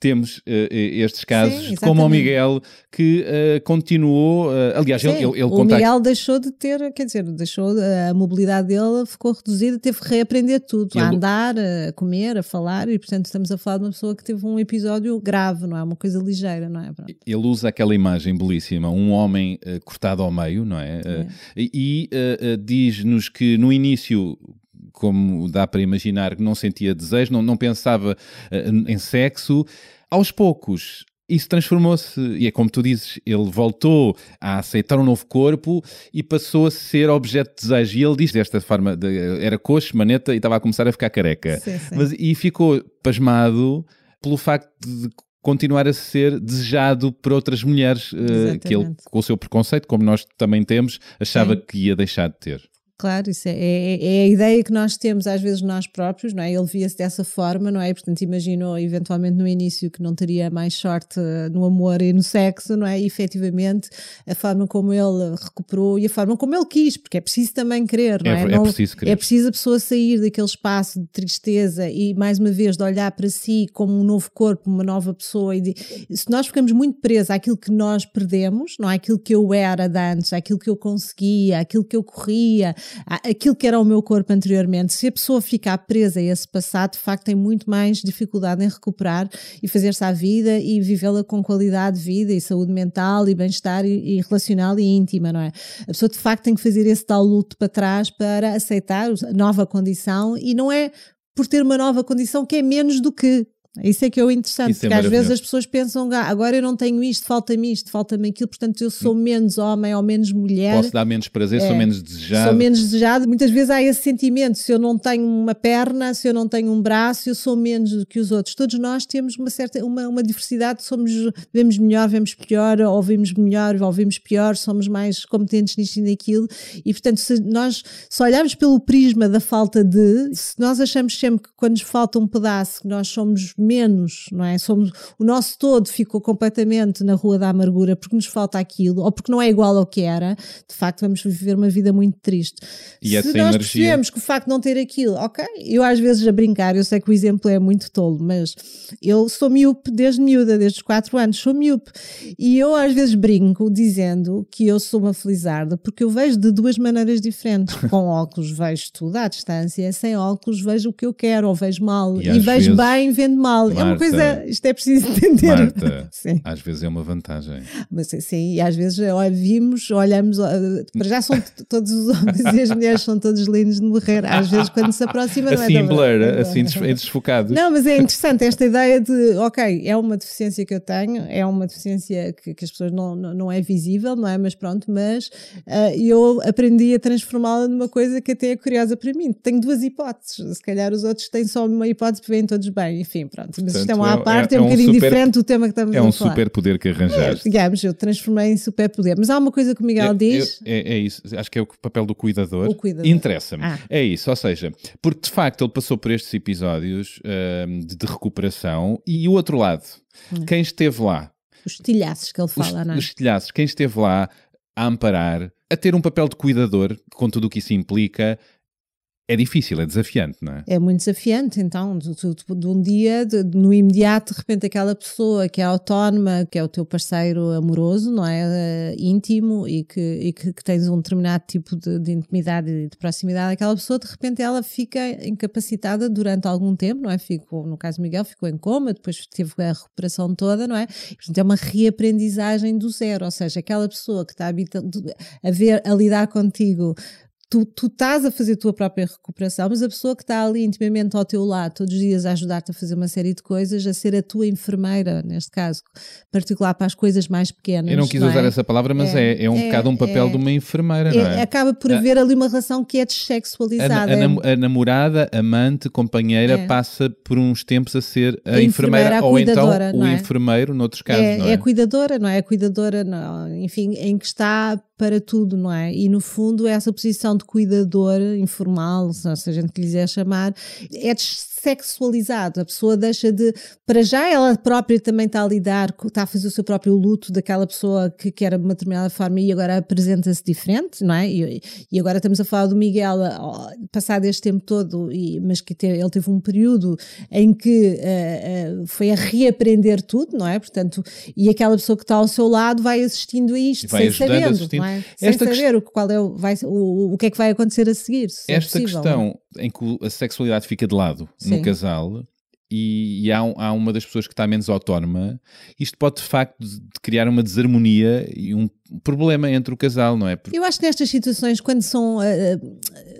temos uh, estes casos, Sim, como o Miguel, que uh, continuou. Uh, aliás, Sim, ele, ele, ele O Miguel deixou de ter, quer dizer, deixou a mobilidade dele ficou reduzida, teve que reaprender tudo, ele... a andar, a comer, a falar, e portanto estamos a falar de uma pessoa que teve um episódio grave, não é? Uma coisa ligeira, não é? Pronto. Ele usa aquela imagem belíssima, um homem cortado ao meio, não é? é. e diz-nos que no início como dá para imaginar, que não sentia desejo, não, não pensava uh, em sexo. Aos poucos, isso transformou-se, e é como tu dizes, ele voltou a aceitar um novo corpo e passou a ser objeto de desejo. E ele diz desta forma: de, era coxo, maneta e estava a começar a ficar careca. Sim, sim. Mas, e ficou pasmado pelo facto de continuar a ser desejado por outras mulheres uh, que ele, com o seu preconceito, como nós também temos, achava Sim. que ia deixar de ter. Claro, isso é, é, é a ideia que nós temos às vezes nós próprios, não é? Ele via-se dessa forma, não é? Portanto, imaginou eventualmente no início que não teria mais sorte eh, no amor e no sexo, não é? E efetivamente a forma como ele recuperou e a forma como ele quis, porque é preciso também querer, não é? É- é Não- preciso querer. É preciso a pessoa sair daquele espaço de tristeza e mais uma vez de olhar para si como um novo corpo, uma nova pessoa. E de- se nós ficamos muito presos àquilo que nós perdemos, não é? Aquilo que eu era de antes, àquilo que eu conseguia, aquilo que eu corria, aquilo que era o meu corpo anteriormente, se a pessoa ficar presa a esse passado, de facto tem muito mais dificuldade em recuperar e fazer-se à vida e vivê-la com qualidade de vida e saúde mental e bem-estar e, e relacional e íntima, não é? A pessoa de facto tem que fazer esse tal luto para trás para aceitar a nova condição e não é por ter uma nova condição que é menos do que. Isso é que é o interessante, Isso é porque às vezes as pessoas pensam, "Ah, agora eu não tenho isto, falta-me isto, falta-me aquilo, portanto eu sou menos homem ou menos mulher. Posso dar menos prazer, sou É. menos desejado. Sou menos desejado. Muitas vezes há esse sentimento. Se eu não tenho uma perna, se eu não tenho um braço, eu sou menos do que os outros. Todos nós temos uma certa uma, uma diversidade. Somos, vemos melhor, vemos pior, ou vemos melhor, ou vemos pior, somos mais competentes nisto e naquilo. E portanto, se nós se olharmos pelo prisma da falta de, se nós achamos sempre que quando nos falta um pedaço, que nós somos menos, não é? Somos, o nosso todo ficou completamente na rua da amargura porque nos falta aquilo, ou porque não é igual ao que era, de facto vamos viver uma vida muito triste. E Se essa nós energia- percebemos que o facto de não ter aquilo, ok, eu às vezes a brincar, eu sei que o exemplo é muito tolo, mas eu sou miúpe desde miúda, desde os 4 anos, sou miúpe. E eu às vezes brinco dizendo que eu sou uma felizarda porque eu vejo de duas maneiras diferentes. Com óculos vejo tudo à distância, sem óculos vejo o que eu quero ou vejo mal. E E, vejo vezes- bem, vendo mal. É uma Marta- coisa, isto é preciso entender. Marta, às vezes é uma vantagem. Mas sim, e às vezes olha, vimos, olhamos, eh, para já são todos os homens e as mulheres são todos lindos de morrer. Às vezes quando se aproxima não é Assim tão- blur, assim des- em desfocados. Não, mas é interessante esta ideia de, ok, é uma deficiência que eu tenho, é uma deficiência que, que as pessoas não, não, não é visível, não é? Mas pronto, mas ah, eu aprendi a transformá-la numa coisa que até é curiosa para mim. Tenho duas hipóteses, se calhar os outros têm só uma hipótese veem todos bem, enfim, pronto. Mas isto é Portanto, uma é- à parte, é, é um um bocadinho super- diferente do tema que estamos É a um falar. super poder que arranjaste. Digamos, eu transformei em superpoder. Mas há uma coisa que o Miguel É- diz. É, é isso, acho que é o papel do cuidador. O cuidador. Interessa-me. Ah. É isso, ou seja, porque de facto ele passou por estes episódios ahm, de, de recuperação e o outro lado, Hum. quem esteve lá, Os tilhaços que ele os, fala, não é? os telhaços, quem esteve lá a amparar, a ter um papel de cuidador, com tudo o que isso implica, é difícil, é desafiante, não é? É muito desafiante, então, de, de- de um dia, de- no imediato, de repente, aquela pessoa que é autónoma, que é o teu parceiro amoroso, não é? Eh, íntimo e, que, e que, que tens um determinado tipo de, de intimidade e de proximidade, aquela pessoa, de repente, ela fica incapacitada durante algum tempo, não é? Ficou, no caso Miguel, ficou em coma, depois teve a recuperação toda, não é? Portanto, é uma reaprendizagem do zero, ou seja, aquela pessoa que está habita- a ver, a lidar contigo tu, tu estás a fazer a tua própria recuperação, mas a pessoa que está ali intimamente ao teu lado, todos os dias a ajudar-te a fazer uma série de coisas, a ser a tua enfermeira, neste caso, particular para as coisas mais pequenas. Eu não quis é? usar essa palavra, mas é, É, é, um é, bocado um papel é. de uma enfermeira, não É, é? acaba por haver ali uma relação que é A, dessexualizada. a é- nam- a namorada, amante, companheira É. passa por uns tempos a ser a, A enfermeira, enfermeira, a ou então o não é? enfermeiro, noutros casos, é, não é é? a cuidadora, não é? A cuidadora, não, enfim, em que está para tudo, não é? E no fundo, essa posição de cuidador informal, se a gente quiser chamar, é dessexualizado. A pessoa deixa de. Para já, ela própria também está a lidar, está a fazer o seu próprio luto daquela pessoa que, que era de uma determinada forma e agora apresenta-se diferente, não é? E, e agora estamos a falar do Miguel, passado este tempo todo, e, mas que te- ele teve um período em que eh, eh, foi a reaprender tudo, não é? Portanto, e aquela pessoa que está ao seu lado vai assistindo a isto, Vai sem sabendo, assistindo. não é? Sem Esta saber o, que- qual é o, vai, o, o que é que vai acontecer a seguir. se é Esta possível, não é? questão em que a sexualidade fica de lado Sim. no casal e, e há, há uma das pessoas que está menos autónoma, isto pode de facto de- de criar uma desarmonia e um problema entre o casal, não é? Porque Eu acho que nestas situações, quando são. eh,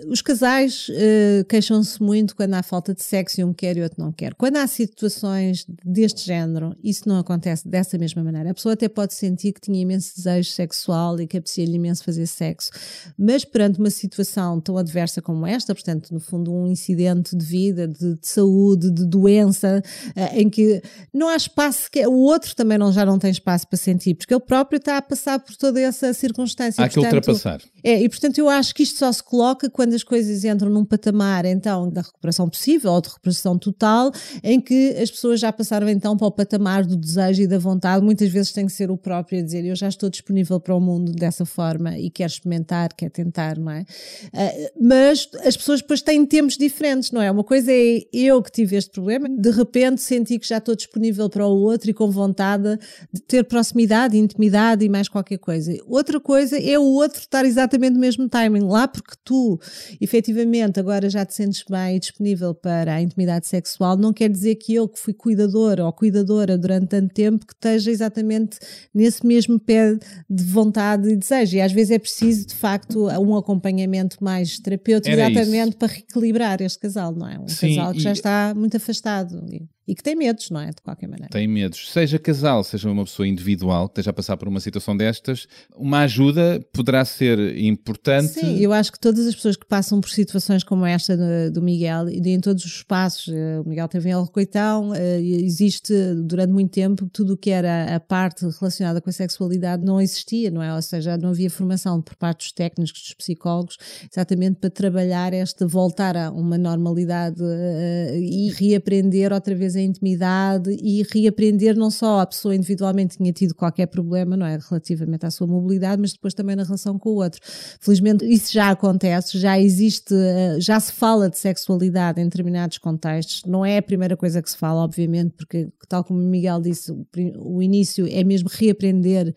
os casais eh, queixam-se muito quando há falta de sexo e um quer e outro não quer. Quando há situações deste género, isso não acontece dessa mesma maneira. A pessoa até pode sentir que tinha imenso desejo sexual e que apetecia-lhe imenso fazer sexo, mas perante uma situação tão adversa como esta, portanto, no fundo, um incidente de vida, de, de saúde, de doença, eh, em que não há espaço, que o outro também não, já não tem espaço para sentir, porque ele próprio está a passar por toda essa circunstância. Há que Portanto, ultrapassar. É, e portanto eu acho que isto só se coloca quando as coisas entram num patamar então da recuperação possível ou de recuperação total, em que as pessoas já passaram então para o patamar do desejo e da vontade. Muitas vezes tem que ser o próprio a dizer eu já estou disponível para o mundo dessa forma e quero experimentar, quero tentar, não é? Ah, mas as pessoas depois têm tempos diferentes, não é? Uma coisa é eu que tive este problema, de repente senti que já estou disponível para o outro e com vontade de ter proximidade, intimidade e mais qualquer coisa. Outra coisa é o outro estar exatamente no mesmo timing, lá porque tu efetivamente agora já te sentes bem e disponível para a intimidade sexual, não quer dizer que eu que fui cuidadora ou cuidadora durante tanto tempo que esteja exatamente nesse mesmo pé de vontade e desejo. E às vezes é preciso de facto um acompanhamento mais terapêutico Era exatamente isso. para reequilibrar este casal, não é? Um Sim, casal que e- já está muito afastado e, que tem medos, não é? De qualquer maneira. Tem medos. Seja casal, seja uma pessoa individual que esteja a passar por uma situação destas, uma ajuda poderá ser importante. Sim, eu acho que todas as pessoas que passam por situações como esta do, do Miguel e em todos os espaços, eh, o Miguel teve em El Coitão, eh, existe durante muito tempo tudo o que era a parte relacionada com a sexualidade não existia, não é? Ou seja, não havia formação por parte dos técnicos, dos psicólogos, exatamente para trabalhar esta, voltar a uma normalidade eh, e reaprender outra vez intimidade e reaprender não só a pessoa individualmente tinha tido qualquer problema, não é? Relativamente à sua mobilidade, mas depois também na relação com o outro. Felizmente isso já acontece, já existe, eh, já se fala de sexualidade em determinados contextos. Não é a primeira coisa que se fala, obviamente, porque, tal como o Miguel disse, o início é mesmo reaprender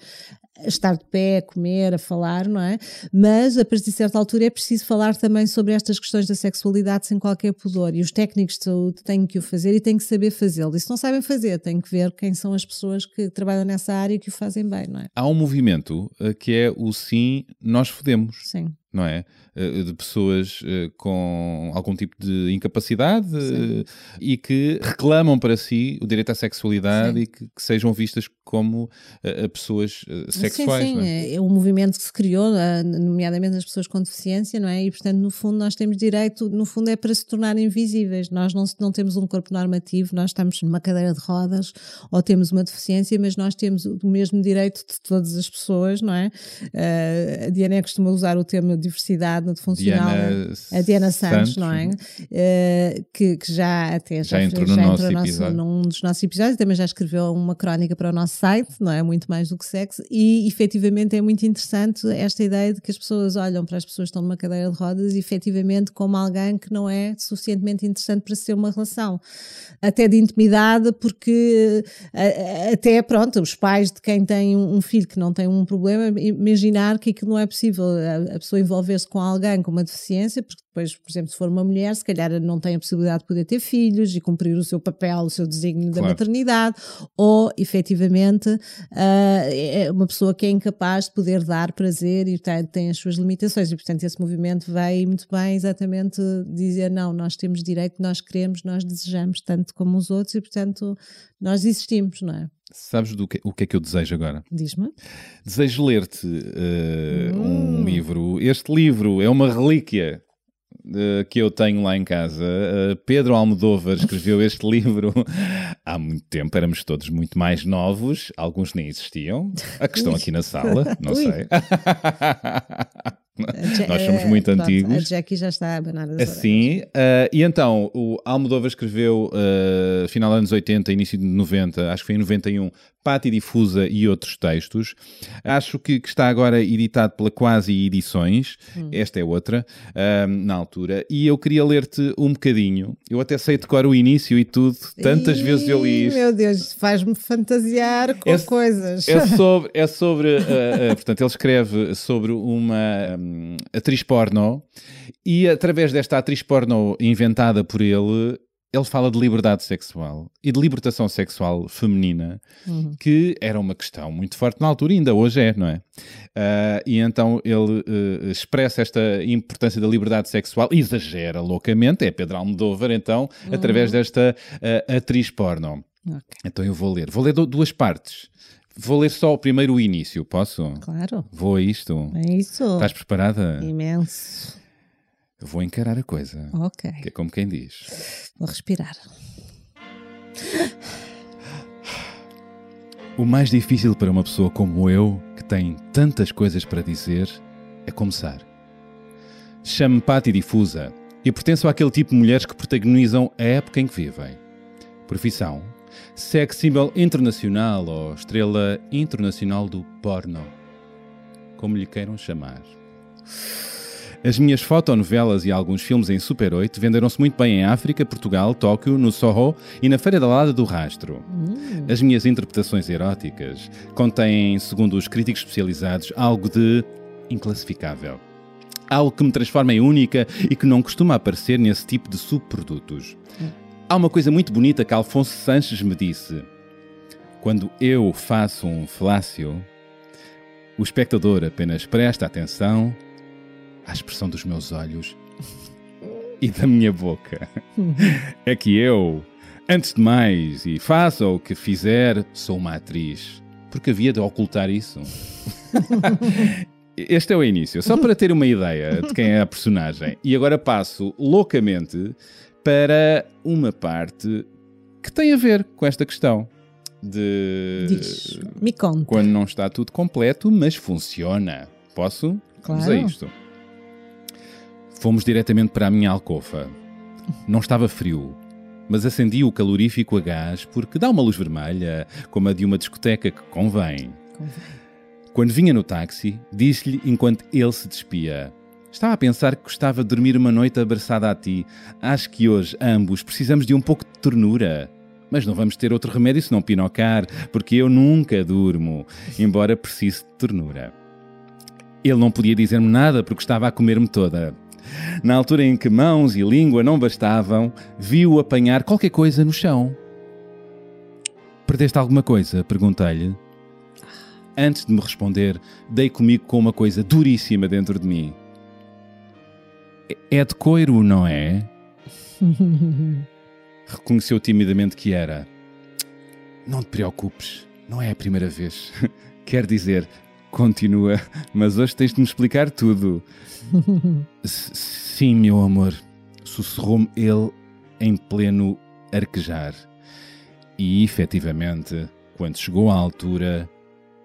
a estar de pé, a comer, a falar, não é? Mas a partir de certa altura é preciso falar também sobre estas questões da sexualidade sem qualquer pudor. E os técnicos de saúde têm que o fazer e têm que saber fazê-lo. E se não sabem fazer, têm que ver quem são as pessoas que trabalham nessa área e que o fazem bem, não é? Há um movimento eh, que é o sim, nós fodemos. Sim. Não é? Eh, De pessoas eh, com algum tipo de incapacidade eh, e que reclamam para si o direito à sexualidade Sim. e que, que sejam vistas como pessoas sexuais. Sim, sim, não é? é, é um movimento que se criou, nomeadamente as pessoas com deficiência, não é? E portanto, no fundo, nós temos direito, no fundo, é para se tornarem visíveis. Nós não, não temos um corpo normativo, nós estamos numa cadeira de rodas ou temos uma deficiência, mas nós temos o mesmo direito de todas as pessoas, não é? A Diana costuma usar o termo diversidade no funcional. Diana a Diana Santos, Santos, não é? Eh, que, que já até Já entrou no nosso episódio. num dos nossos episódios, também já escreveu uma crónica para o nosso site, não é? Muito mais do que sexo, e efetivamente é muito interessante esta ideia de que as pessoas olham para as pessoas que estão numa cadeira de rodas, efetivamente, como alguém que não é suficientemente interessante para ser uma relação, até de intimidade, porque eh, a- até, pronto, os pais de quem tem um filho que não tem um problema, imaginar que aquilo não é possível, a, a pessoa envolver-se com alguém com uma deficiência, porque depois, por exemplo, se for uma mulher, se calhar não tem a possibilidade de poder ter filhos e cumprir o seu papel, o seu desígnio da Claro. maternidade, ou efetivamente ah, é uma pessoa que é incapaz de poder dar prazer e portanto, tem as suas limitações. E portanto, esse movimento vai muito bem exatamente dizer: não, nós temos direito, nós queremos, nós desejamos tanto como os outros e portanto nós existimos, não é? Sabes do que, o que é que eu desejo agora? Diz-me. Desejo ler-te eh, Hum. um livro. Este livro é uma relíquia eh, que eu tenho lá em casa. Eh, Pedro Almodóvar escreveu este livro há muito tempo. Éramos todos muito mais novos. Alguns nem existiam. A que estão Ui. aqui na sala, não sei. A Ja- Nós somos eh, muito pronto, antigos. A Jackie já está a abanar as. Assim, eh, e então o Almodóvar escreveu eh, final dos anos 80, início de 90, acho que foi em 91, Pátio Difusa e outros textos. Acho que, que está agora editado pela Quasi Edições, Hum. esta é outra, ah, na altura, e eu queria ler-te um bocadinho. Eu até sei decorar o início e tudo, tantas Ih, vezes eu li isto. Meu Deus, faz-me fantasiar com Esse- coisas. É sobre, é sobre portanto, ele escreve sobre uma atriz porno e através desta atriz porno inventada por ele, ele fala de liberdade sexual e de libertação sexual feminina, Uhum. que era uma questão muito forte na altura e ainda hoje é, não é? Ah, e então ele eh, expressa esta importância da liberdade sexual, exagera loucamente, é Pedro Almodóvar, então, através desta ah, atriz porno. Ok, Então eu vou ler. Vou ler du- duas partes. Vou ler só o primeiro o início, posso? claro. Vou a isto. É isso. Estás preparada? Imenso. Eu vou encarar a coisa. Ok, Que é como quem diz. vou respirar. O mais difícil para uma pessoa como eu, que tem tantas coisas para dizer é começar. Chamo-me Patti Difusa e pertenço àquele tipo de mulheres que protagonizam a época em que vivem. Profissão: sex symbol internacional ou estrela internacional do porno. Como lhe queiram chamar. As minhas fotonovelas e alguns filmes em Super 8 venderam-se muito bem em África, Portugal, Tóquio, no Soho e na Feira da Lada do Rastro. As minhas interpretações eróticas contêm, segundo os críticos especializados, algo de inclassificável. Algo que me transforma em única e que não costuma aparecer nesse tipo de subprodutos. Há uma coisa muito bonita que Alfonso Sanches me disse. Quando eu faço um falácio, o espectador apenas presta atenção à expressão dos meus olhos e da minha boca. É que eu, antes de mais, e faça o que fizer, sou uma atriz. Porque havia de ocultar isso. Este é o início, só para ter uma ideia de quem é a personagem. E agora passo loucamente para uma parte que tem a ver com esta questão de Diz, me conta. quando não está tudo completo, mas funciona. Posso? Vamos a Claro. isto. Fomos diretamente para a minha alcova. Não estava frio, mas acendi o calorífico a gás porque dá uma luz vermelha, como a de uma discoteca que convém. Quando vinha no táxi, disse-lhe enquanto ele se despia: Estava a pensar que gostava de dormir uma noite abraçada a ti. Acho que hoje ambos precisamos de um pouco de ternura. Mas não vamos ter outro remédio senão pinocar, porque eu nunca durmo, embora precise de ternura. Ele não podia dizer-me nada porque estava a comer-me toda. Na altura em que mãos e língua não bastavam, vi-o apanhar qualquer coisa no chão. Perdeste alguma coisa? Perguntei-lhe. Antes de me responder, dei comigo com uma coisa duríssima dentro de mim. É de coiro, não é? Reconheceu timidamente que era. Não te preocupes, não é a primeira vez. Quer dizer, continua, mas hoje tens de me explicar tudo. Sim, meu amor, sussurrou-me ele em pleno arquejar. E efetivamente, quando chegou à altura,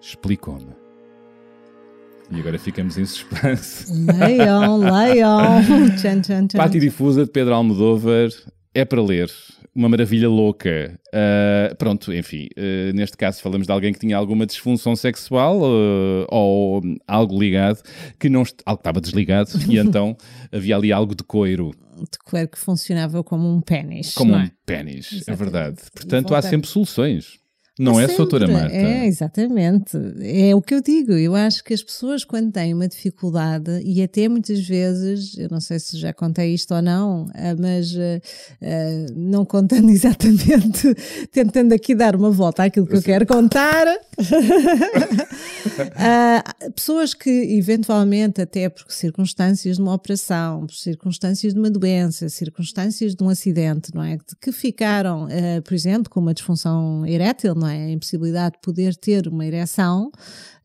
explicou-me. E agora ficamos em suspense. Leiam, leiam. Tchan, tchan, tchan. Pátio Difusa de Pedro Almodóvar é para ler. Uma maravilha louca. Ah, pronto, enfim, ah, neste caso falamos de alguém que tinha alguma disfunção sexual ah, ou algo ligado, que não algo estava desligado, e então havia ali algo de coiro, De coelho que funcionava como um pênis. como não um é? pênis, é verdade. Portanto, há sempre soluções. Não é, Sempre. Soutora Marta? É, exatamente. É o que eu digo. Eu acho que as pessoas, quando têm uma dificuldade, e até muitas vezes, eu não sei se já contei isto ou não, ah, mas ah, não contando exatamente, tentando aqui dar uma volta àquilo que eu quero contar. Ah, pessoas que, eventualmente, até por circunstâncias de uma operação, por circunstâncias de uma doença, circunstâncias de um acidente, não é? Que ficaram, ah, por exemplo, com uma disfunção erétil, não é? A impossibilidade de poder ter uma ereção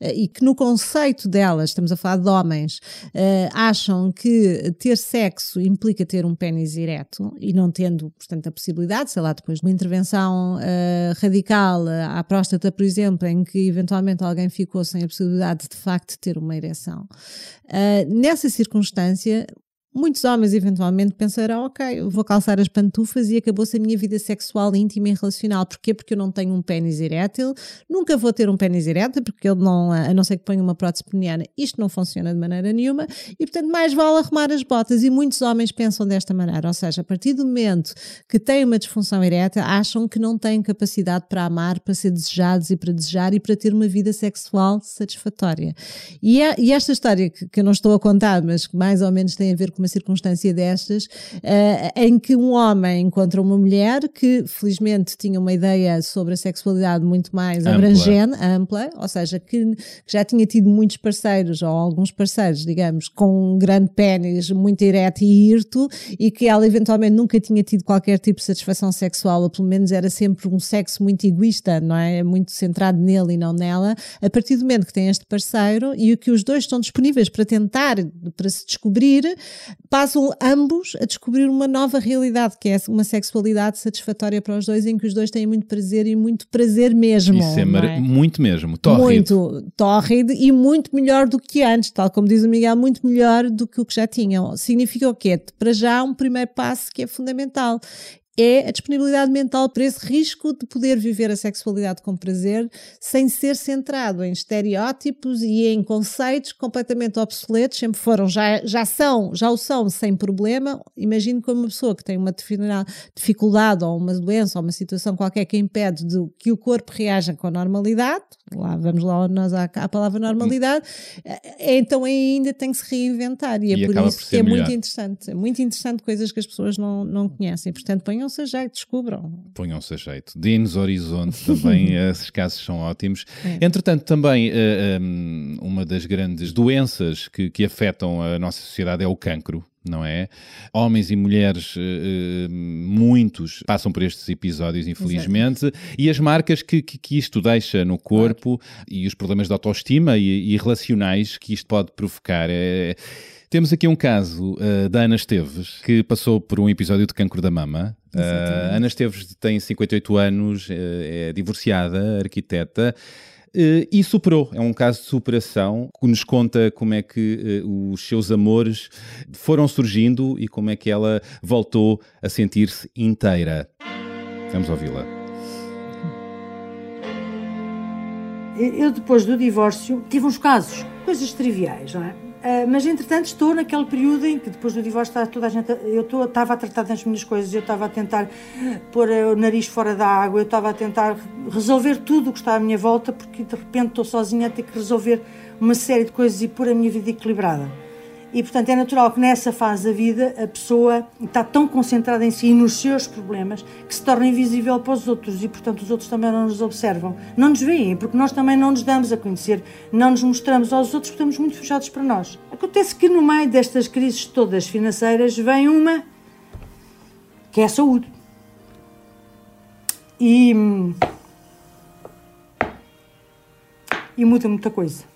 ah, e que no conceito delas, estamos a falar de homens, ah, acham que ter sexo implica ter um pênis ereto e não tendo, portanto, a possibilidade, sei lá, depois de uma intervenção ah, radical à próstata, por exemplo, em que eventualmente alguém ficou sem a possibilidade de facto de ter uma ereção. Nessa circunstância, muitos homens eventualmente pensarão, ok, vou calçar as pantufas e acabou-se a minha vida sexual íntima e relacional. Porquê? Porque eu não tenho um pênis erétil, nunca vou ter um pênis erétil, porque ele não, a não ser que ponha uma prótese peniana, isto não funciona de maneira nenhuma, e portanto mais vale arrumar as botas. E muitos homens pensam desta maneira, ou seja, a partir do momento que têm uma disfunção erétil, acham que não têm capacidade para amar, para ser desejados e para desejar e para ter uma vida sexual satisfatória. E, é- e esta história que, que eu não estou a contar, mas que mais ou menos tem a ver com uma circunstância destas, eh, em que um homem encontra uma mulher que felizmente tinha uma ideia sobre a sexualidade muito mais Ampla. abrangente, ampla, ou seja, que, já tinha tido muitos parceiros, ou alguns parceiros, digamos, com um grande pênis, muito ereto e hirto, e que ela eventualmente nunca tinha tido qualquer tipo de satisfação sexual, ou pelo menos era sempre um sexo muito egoísta, não é? Muito centrado nele e não nela. A partir do momento que tem este parceiro e o que os dois estão disponíveis para tentar, para se descobrir, passam ambos a descobrir uma nova realidade, que é uma sexualidade satisfatória para os dois, em que os dois têm muito prazer e muito prazer mesmo. Isso é, mar- é? muito mesmo. Tórrido. Muito tórrido e muito melhor do que antes, tal como diz o Miguel, muito melhor do que o que já tinham. Significa o quê? Para já, um primeiro passo que é fundamental. É a disponibilidade mental para esse risco de poder viver a sexualidade com prazer sem ser centrado em estereótipos e em conceitos completamente obsoletos, sempre foram, já, já são, já o são sem problema. Imagino como uma pessoa que tem uma dificuldade ou uma doença ou uma situação qualquer que impede de que o corpo reaja com normalidade, lá vamos lá nós à, à palavra normalidade, eh, então ainda tem que se reinventar e é E por acaba isso por que é melhor. muito interessante, é muito interessante coisas que as pessoas não, não conhecem, portanto ponham-se a jeito, descubram. Ponham-se a jeito. Deem-nos horizonte também, esses casos são ótimos. É. Entretanto, também eh, um, uma das grandes doenças que, que afetam a nossa sociedade é o cancro. Não é? Homens e mulheres, eh, eh, muitos, passam por estes episódios, infelizmente, e as marcas que, que, que isto deixa no corpo e os problemas de autoestima e, e relacionais que isto pode provocar. É, temos aqui um caso uh, da Ana Esteves, que passou por um episódio de cancro da mama. Uh, Ana Esteves tem 58 anos, é divorciada, arquiteta. Uh, e superou, é um caso de superação que nos conta como é que uh, os seus amores foram surgindo e como é que ela voltou a sentir-se inteira. Vamos ouvi-la. Eu, depois do divórcio, tive uns casos, coisas triviais, não é? Uh, mas entretanto estou naquele período em que depois do divórcio está toda a gente. Eu estou- estava a tratar das minhas coisas, eu estava a tentar pôr eh, o nariz fora da água, eu estava a tentar resolver tudo o que está à minha volta, porque de repente estou sozinha a ter que resolver uma série de coisas e pôr a minha vida equilibrada. E portanto é natural que nessa fase da vida a pessoa está tão concentrada em si e nos seus problemas que se torna invisível para os outros e portanto os outros também não nos observam, não nos veem, porque nós também não nos damos a conhecer, não nos mostramos aos outros, porque estamos muito fechados para nós. Acontece que no meio destas crises todas financeiras vem uma que é a saúde. E, e muda muita coisa.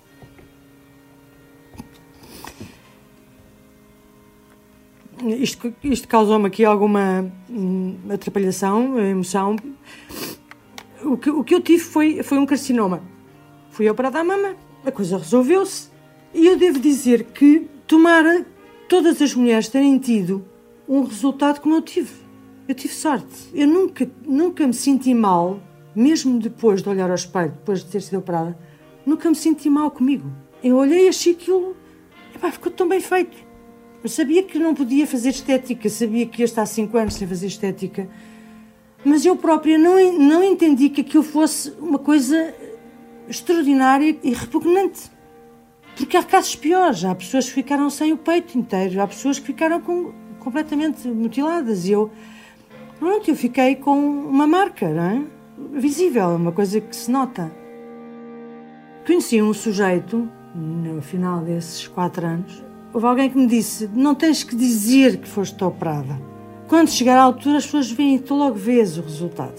Isto, isto causou-me aqui alguma hum, atrapalhação, emoção. O que, o que eu tive foi, foi um carcinoma. Fui operada à mama, a coisa resolveu-se. E eu devo dizer que tomara todas as mulheres terem tido um resultado como eu tive. Eu tive sorte. Eu nunca, nunca me senti mal, mesmo depois de olhar ao espelho, depois de ter sido operada, nunca me senti mal comigo. Eu olhei e achei aquilo, epá, ficou tão bem feito. Eu sabia que não podia fazer estética, sabia que ia estar 5 anos sem fazer estética, mas eu própria não, não entendi que aquilo fosse uma coisa extraordinária e repugnante. Porque há casos piores, há pessoas que ficaram sem o peito inteiro, há pessoas que ficaram com- completamente mutiladas e eu, pronto, eu fiquei com uma marca, não é? Visível, uma coisa que se nota. Conheci um sujeito, no final desses quatro anos, houve alguém que me disse: Não tens que dizer que foste operada. Quando chegar à altura, as pessoas veem e tu logo vês o resultado.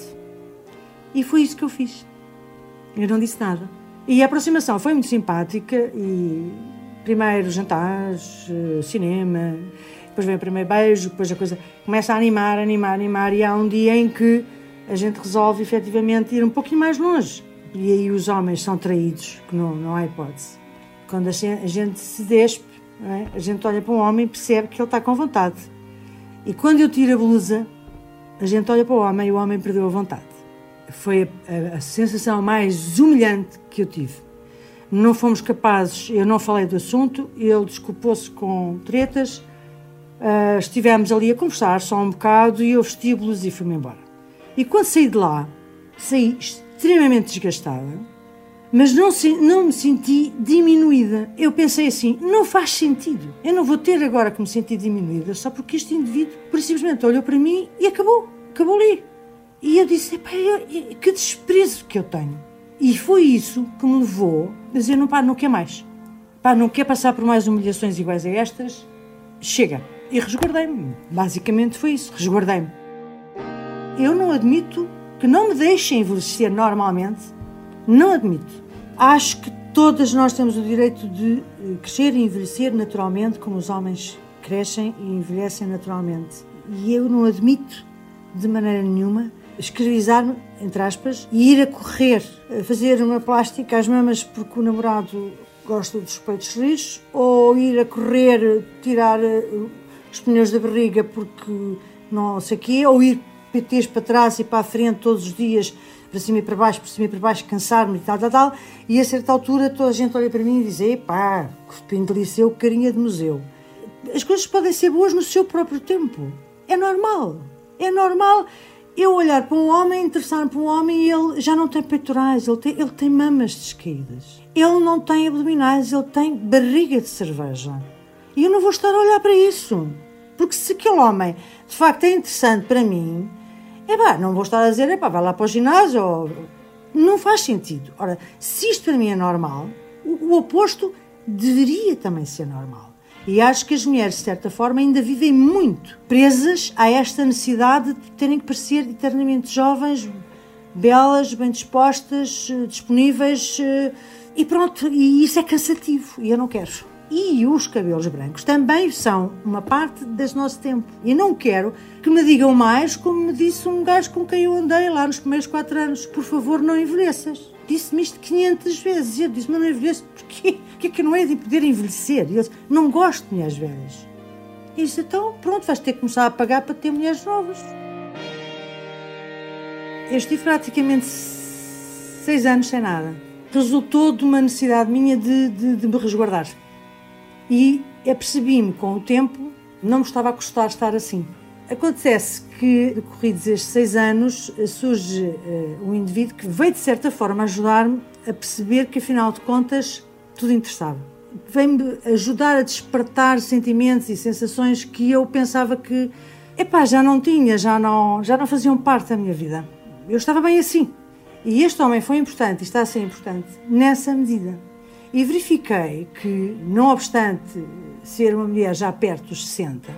E foi isso que eu fiz. Eu não disse nada. E a aproximação foi muito simpática e primeiro jantares, eh, cinema, depois vem o primeiro beijo, depois a coisa começa a animar, animar, animar e há um dia em que a gente resolve efetivamente ir um pouquinho mais longe. E aí os homens são traídos, que não, não há hipótese. Quando a gen- a gente se despe, é? a gente olha para um homem e percebe que ele está com vontade. E quando eu tiro a blusa, a gente olha para o homem e o homem perdeu a vontade. Foi a, a- a sensação mais humilhante que eu tive. Não fomos capazes, eu não falei do assunto, ele desculpou-se com tretas, ah, estivemos ali a conversar só um bocado e eu vesti a blusa e fui-me embora. E quando saí de lá, saí extremamente desgastada, mas não, não me senti diminuída. Eu pensei assim: não faz sentido. Eu não vou ter agora que me sentir diminuída só porque este indivíduo, simplesmente, olhou para mim e acabou. Acabou ali. E eu disse: "Epá, eu- eu- que desprezo que eu tenho. E foi isso que me levou a dizer: não, pá, não quer mais. Pá, não quer passar por mais humilhações iguais a estas. Chega. E resguardei-me. Basicamente foi isso: resguardei-me. Eu não admito que não me deixem envelhecer normalmente. Não admito. Acho que todas nós temos o direito de eh, crescer e envelhecer naturalmente, como os homens crescem e envelhecem naturalmente. E eu não admito de maneira nenhuma escravizar-me, entre aspas, e ir a correr, a fazer uma plástica às mamas porque o namorado gosta dos peitos lixos, ou ir a correr, tirar eh, os pneus da barriga porque não sei o quê, ou ir PTs para trás e para a frente todos os dias, para cima e para baixo, para cima e para baixo, cansar-me e tal, tal, tal. E a certa altura toda a gente olha para mim e diz: Epá, que liceu, carinha de museu. As coisas podem ser boas no seu próprio tempo. É normal. É normal eu olhar para um homem, interessar-me para um homem e ele já não tem peitorais, ele tem, ele tem mamas descaídas. Ele não tem abdominais, ele tem barriga de cerveja. E eu não vou estar a olhar para isso. Porque se aquele homem de facto é interessante para mim, é pá, não vou estar a dizer, é pá, vai lá para o ginásio. Ou... Não faz sentido. Ora, se isto para mim é normal, o, o oposto deveria também ser normal. E acho que as mulheres, de certa forma, ainda vivem muito presas a esta necessidade de terem que parecer eternamente jovens, belas, bem dispostas, eh, disponíveis. Eh, e pronto, e isso é cansativo e eu não quero. E os cabelos brancos também são uma parte desse nosso tempo. E não quero que me digam mais como me disse um gajo com quem eu andei lá nos primeiros quatro anos. Por favor, não envelheças. Disse-me isto 500 vezes. E eu disse, mas não envelheço. Porquê? O que é que não é de poder envelhecer? E ele disse, não gosto de mulheres velhas. E disse, então pronto, vais ter que começar a pagar para ter mulheres novas. Eu estive praticamente seis anos sem nada. Resultou de uma necessidade minha de, de, de me resguardar. E apercebi-me com o tempo, não me estava a custar estar assim. Acontece que, decorridos estes seis anos, surge uh, um indivíduo que veio, de certa forma, ajudar-me a perceber que, afinal de contas, tudo interessava. Veio-me ajudar a despertar sentimentos e sensações que eu pensava que, epá, já não tinha, já não, já não faziam parte da minha vida. Eu estava bem assim. E este homem foi importante e está a ser importante nessa medida. E verifiquei que, não obstante ser uma mulher já perto dos 60,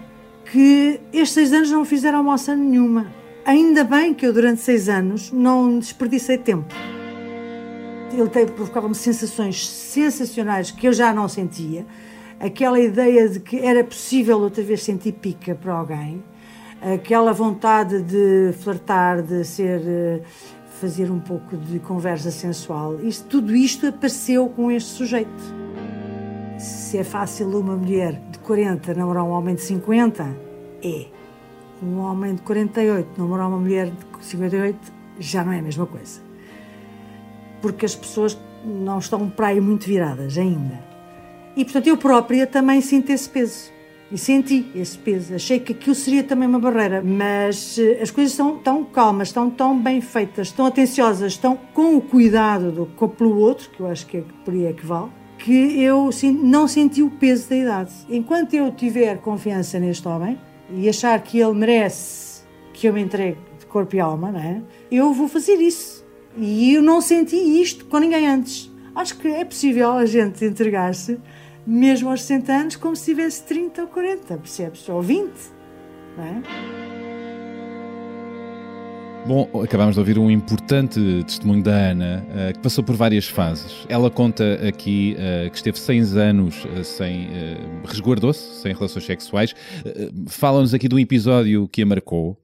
que estes seis anos não fizeram moça nenhuma. Ainda bem que eu, durante seis anos, não desperdicei tempo. Ele provocava-me sensações sensacionais que eu já não sentia. Aquela ideia de que era possível outra vez sentir pica para alguém, aquela vontade de flertar, de ser eh, fazer um pouco de conversa sensual. Isto, tudo isto apareceu com este sujeito. Se é fácil uma mulher de 40 namorar um homem de 50, é. Um homem de 48 namorar uma mulher de 58 já não é a mesma coisa. Porque as pessoas não estão para aí muito viradas ainda. E portanto eu própria também sinto esse peso e senti esse peso. Achei que aquilo seria também uma barreira, mas eh, as coisas estão tão calmas, estão tão bem feitas, tão atenciosas, estão com o cuidado do, com, pelo outro, que eu acho que é por aí é que vale, que eu não senti o peso da idade. Enquanto eu tiver confiança neste homem e achar que ele merece que eu me entregue de corpo e alma, não é? eu vou fazer isso. E eu não senti isto com ninguém antes. Acho que é possível a gente entregar-se mesmo aos 60 anos, como se tivesse 30 ou 40, percebes? Ou 20, não é? Bom, acabámos de ouvir um importante testemunho da Ana, uh, que passou por várias fases. Ela conta aqui uh, que esteve seis anos uh, sem. resguardou-se, sem relações sexuais. Fala-nos aqui de um episódio que a marcou.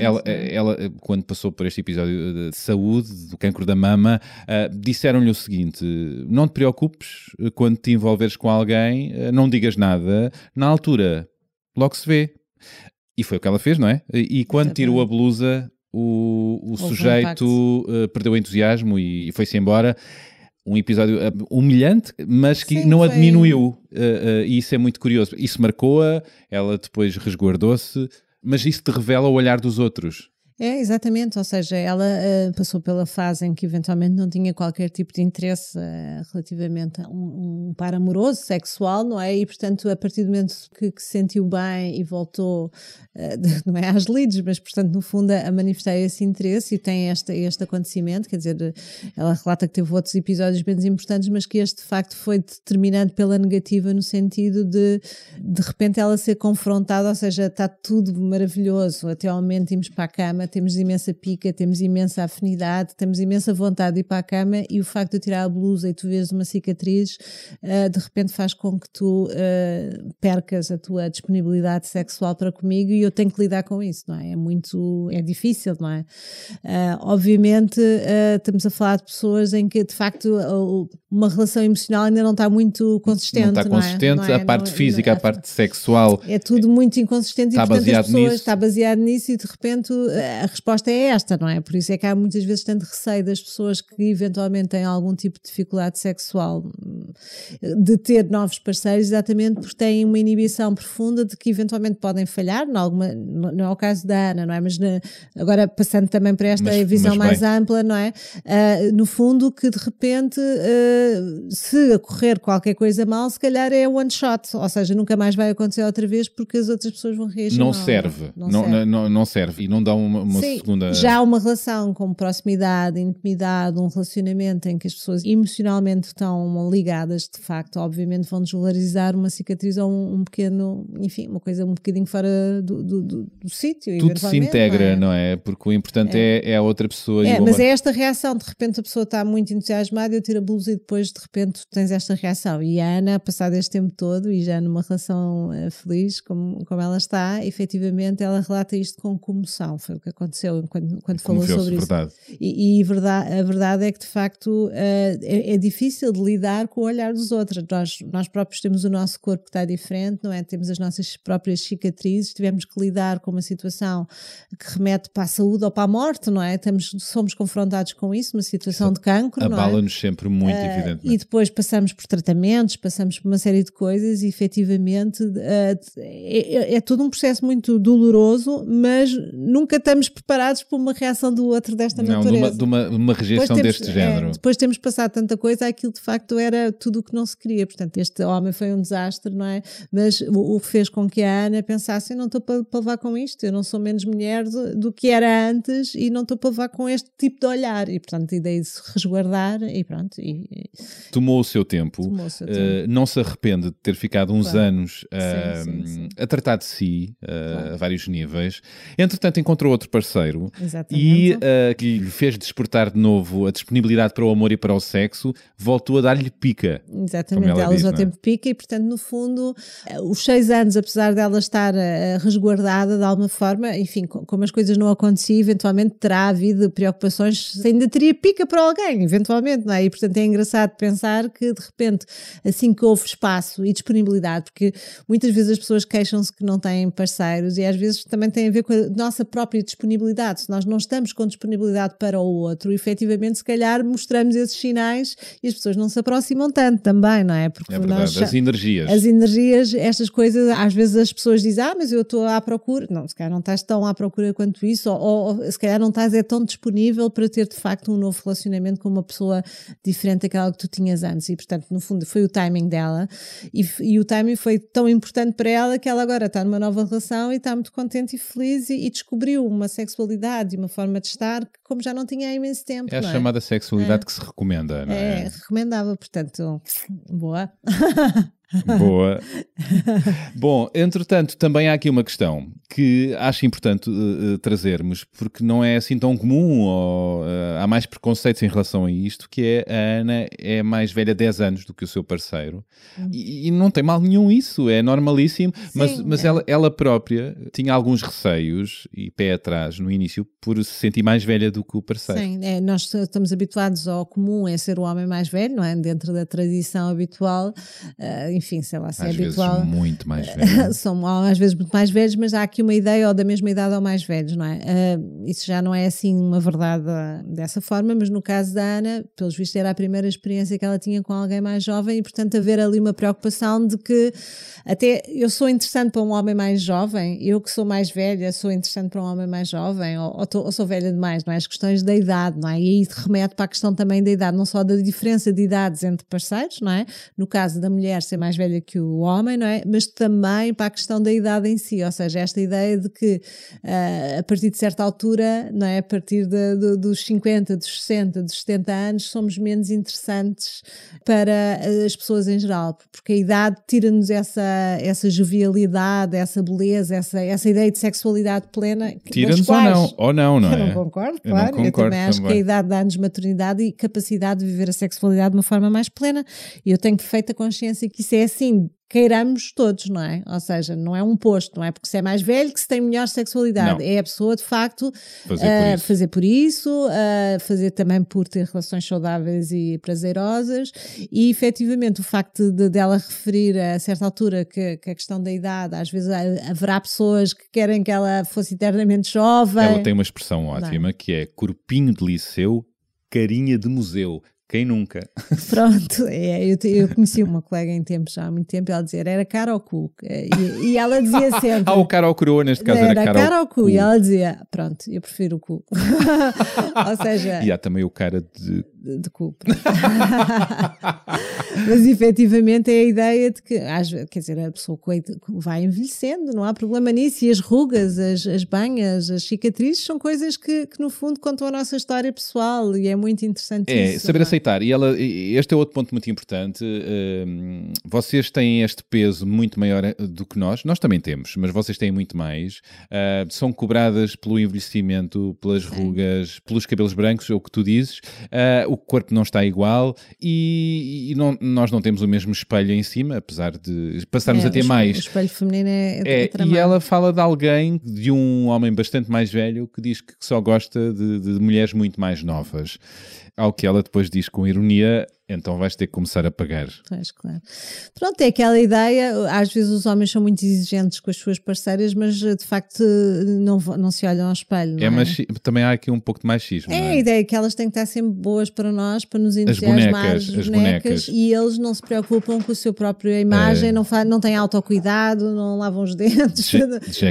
ela, ela, quando passou por este episódio de saúde, do cancro da mama, disseram-lhe o seguinte: não te preocupes quando te envolveres com alguém, não digas nada. Na altura, logo se vê. E foi o que ela fez, não é? E quando tirou a blusa, o, o sujeito um uh, perdeu o entusiasmo e, e foi-se embora. Um episódio uh, humilhante, mas que Sim, não a diminuiu. Uh, e isso é muito curioso. Isso marcou-a, ela depois resguardou-se, mas isso te revela o olhar dos outros. É, exatamente, ou seja, ela uh, passou pela fase em que eventualmente não tinha qualquer tipo de interesse uh, relativamente a um, um, par amoroso, sexual, não é? E portanto, a partir do momento que, que se sentiu bem e voltou, uh, não é às leads, mas portanto, no fundo, a, a manifestar esse interesse e tem este, este acontecimento, quer dizer, ela relata que teve outros episódios bem importantes, mas que este de facto foi determinante pela negativa no sentido de de repente ela ser confrontada, ou seja, está tudo maravilhoso, até ao momento para a cama Temos imensa pica, temos imensa afinidade, temos imensa vontade de ir para a cama e o facto de tirar a blusa e tu vês uma cicatriz, uh, de repente faz com que tu uh, percas a tua disponibilidade sexual para comigo e eu tenho que lidar com isso, não é? É muito, é difícil, não é? Uh, obviamente, estamos a falar de pessoas em que de facto uma relação emocional ainda não está muito consistente. Não está consistente, não é? Não é? a parte física, a parte sexual. É tudo muito inconsistente está e portanto baseado as pessoas nisso. está baseado nisso e de repente a resposta é esta, não é? Por isso é que há muitas vezes tanto receio das pessoas que eventualmente têm algum tipo de dificuldade sexual de ter novos parceiros, exatamente porque têm uma inibição profunda de que eventualmente podem falhar, em alguma, não é o caso da Ana, não é? Mas na, agora passando também para esta Mas- visão mas mais ampla, não é? Ah, no fundo, que de repente, ah, se ocorrer qualquer coisa mal, se calhar é one shot, ou seja, nunca mais vai acontecer outra vez porque as outras pessoas vão reagir. Não mal. serve. Não Não, serve. não, não serve. E não dá uma, uma Sim, segunda. Já uma relação com proximidade, intimidade, um relacionamento em que as pessoas emocionalmente estão ligadas, de facto, obviamente vão desvalorizar uma cicatriz ou um, um pequeno, enfim, uma coisa um bocadinho fora do, do, do- do sítio. Tudo se integra, não é? não é? Porque o importante é, é a outra pessoa. É, mas é esta reação, de repente a pessoa está muito entusiasmada, eu tiro a blusa e depois de repente tens esta reação. E a Ana, passado este tempo todo e já numa relação eh, feliz como, como ela está, efetivamente ela relata isto com comoção. Foi o que aconteceu quando, quando falou sobre isso. verdade. E, e verdade, a verdade é que de facto eh, é, é difícil de lidar com o olhar dos outros. Nós, nós próprios temos o nosso corpo que está diferente, não é? Temos as nossas próprias cicatrizes, tivemos que lidar com uma situação que remete para a saúde ou para a morte, não é? Estamos, somos confrontados com isso, uma situação de cancro, é? Abala-nos sempre muito, Ah, evidentemente. E depois passamos por tratamentos, passamos por uma série de coisas e efetivamente é, é- é todo um processo muito doloroso, mas nunca estamos preparados para uma reação do outro desta Não, natureza. de uma, de uma rejeição temos- deste é, género. depois temos passado tanta coisa, aquilo de facto era tudo o que não se queria. Portanto, este homem foi um desastre, não é? Mas o, o que fez com que a Ana pensasse: eu não estou para, para levar com isto, eu não sou menos mulher do, do que era antes e não estou para levar com este tipo de olhar. E portanto, a ideia de se resguardar e pronto. E, e Tomou o seu tempo. o seu tempo. Uh, não se arrepende de ter ficado uns Claro. anos uh, Sim, sim, sim. a tratar de si uh, Claro. a vários níveis. Entretanto, encontrou outro parceiro Exatamente. e uh, que lhe fez despertar de novo a disponibilidade para o amor e para o sexo, voltou a dar-lhe pica. Exatamente, ela ela diz, usou não é? tempo pica e, portanto, no fundo, eh, os seis anos, apesar dela estar eh, resguardada de alguma forma, enfim, co- como as coisas não aconteciam, eventualmente terá havido preocupações ainda teria pica para alguém, eventualmente, não é? E, portanto, é engraçado pensar que, de repente, assim que houve espaço e disponibilidade, porque muitas vezes as pessoas queixam-se que não têm parceiros e às vezes também tem a ver com a nossa própria disponibilidade. Se nós não estamos com disponibilidade para o outro, efetivamente, se calhar mostramos esses sinais e as pessoas não se aproximam tanto também, não é? Porque É nós verdade. As energias. as energias, estas coisas, às vezes as pessoas dizem, ah, mas eu estou à procura. Não, se calhar não estás tão à procura quanto isso, ou, ou- se calhar não estás é tão disponível para ter de facto um novo relacionamento com uma pessoa diferente daquela que tu tinhas antes. E portanto, no fundo, foi o timing dela. E, e o timing foi tão importante para ela que ela agora está numa nova relação e está muito contente e feliz e, e descobriu uma sexualidade e uma forma de estar que, como já não tinha há imenso tempo. É a é? chamada sexualidade que se recomenda, não É, é? recomendava, portanto, boa. Boa. Bom, entretanto, também há aqui uma questão que acho importante eh, trazermos, porque não é assim tão comum, ou eh, há mais preconceitos em relação a isto, que é a Ana é mais velha 10 anos do que o seu parceiro. E, e não tem mal nenhum isso, é normalíssimo, mas, Sim, mas é. ela, ela própria tinha alguns receios e pé atrás no início por se sentir mais velha do que o parceiro. Sim, é, nós estamos habituados ao comum é ser o homem mais velho, não é? Dentro da tradição habitual, ah, enfim, sei lá se Às é vezes habitual. muito mais velha. São às vezes muito mais velhos, mas há aqui uma ideia ou da mesma idade ou mais velhos, não é? Ah, isso já não é assim uma verdade ah, dessa forma, mas no caso da Ana, pelos vistos, era a primeira experiência que ela tinha com alguém mais jovem e, portanto, haver ali uma preocupação de que até eu sou interessante para um homem mais jovem, eu que sou mais velha, sou interessante para um homem mais jovem, ou, ou, tô- ou sou velha demais, não é? As questões da idade, não é? E aí remete para a questão também da idade, não só da diferença de idades entre parceiros, não é? No caso da mulher ser mais mais velha que o homem, não é? Mas também para a questão da idade em si, ou seja, esta ideia de que uh, a partir de certa altura, não é? A partir de, de, dos 50, dos 60, dos 70 anos, somos menos interessantes para as pessoas em geral, porque a idade tira-nos essa, essa jovialidade, essa beleza, essa, essa ideia de sexualidade plena. Tira-nos ou não, ou não, não eu é? não concordo, Eu não claro. Eu, concordo também acho também. que a idade dá-nos maturidade e capacidade de viver a sexualidade de uma forma mais plena. E eu tenho perfeita consciência que isso é assim. Queiramos todos, não é? Ou seja, não é um posto, não é porque se é mais velho que se tem melhor sexualidade. Não. É a pessoa, de facto, Fazer ah, por isso. fazer por isso, ah, fazer também por ter relações saudáveis e prazerosas. E efetivamente o facto de dela referir a certa altura que, que a questão da idade, às vezes há- haverá pessoas que querem que ela fosse eternamente jovem. Ela tem uma expressão ótima que é corpinho de liceu, carinha de museu. Quem nunca? Pronto, é, eu, eu conheci uma colega em tempos, já há muito tempo, ela dizia era cara ou cu. E, e ela dizia sempre. Ah, o cara ao coroa, neste caso era, era cara, cara ou cu? E ela dizia, pronto, eu prefiro o cu. ou seja, E há também o cara de. de, de cu. Mas efetivamente é a ideia de que, às quer dizer, a pessoa vai envelhecendo, não há problema nisso. E as rugas, as, as banhas, as cicatrizes são coisas que, que, no fundo, contam a nossa história pessoal e é muito interessante É, isso. saber não E ela, este é outro ponto muito importante. hum, vocês têm este peso muito maior eh, do que nós. Nós também temos, mas vocês têm muito mais. Ah, são cobradas pelo envelhecimento, pelas rugas, pelos cabelos brancos, é o que tu dizes. Ah, o corpo não está igual e, não- nós não temos o mesmo espelho em cima, apesar de passarmos É, a ter o espelho- mais. O espelho feminino é, é, e ela fala de alguém, de um homem bastante mais velho, que diz que só gosta de, de mulheres muito mais novas. Ao que ela depois diz com ironia: então vais ter que começar a pagar. Pois, claro. Pronto, é aquela ideia, às vezes os homens são muito exigentes com as suas parceiras, mas de facto não, não se olham ao espelho. É é, machi- também há aqui um pouco de machismo. É não a ideia que elas têm que estar sempre boas para nós, para nos entusiasmar, bonecas, as bonecas. e eles não se preocupam com a sua própria imagem, É. não, fa não têm autocuidado, não lavam os dentes,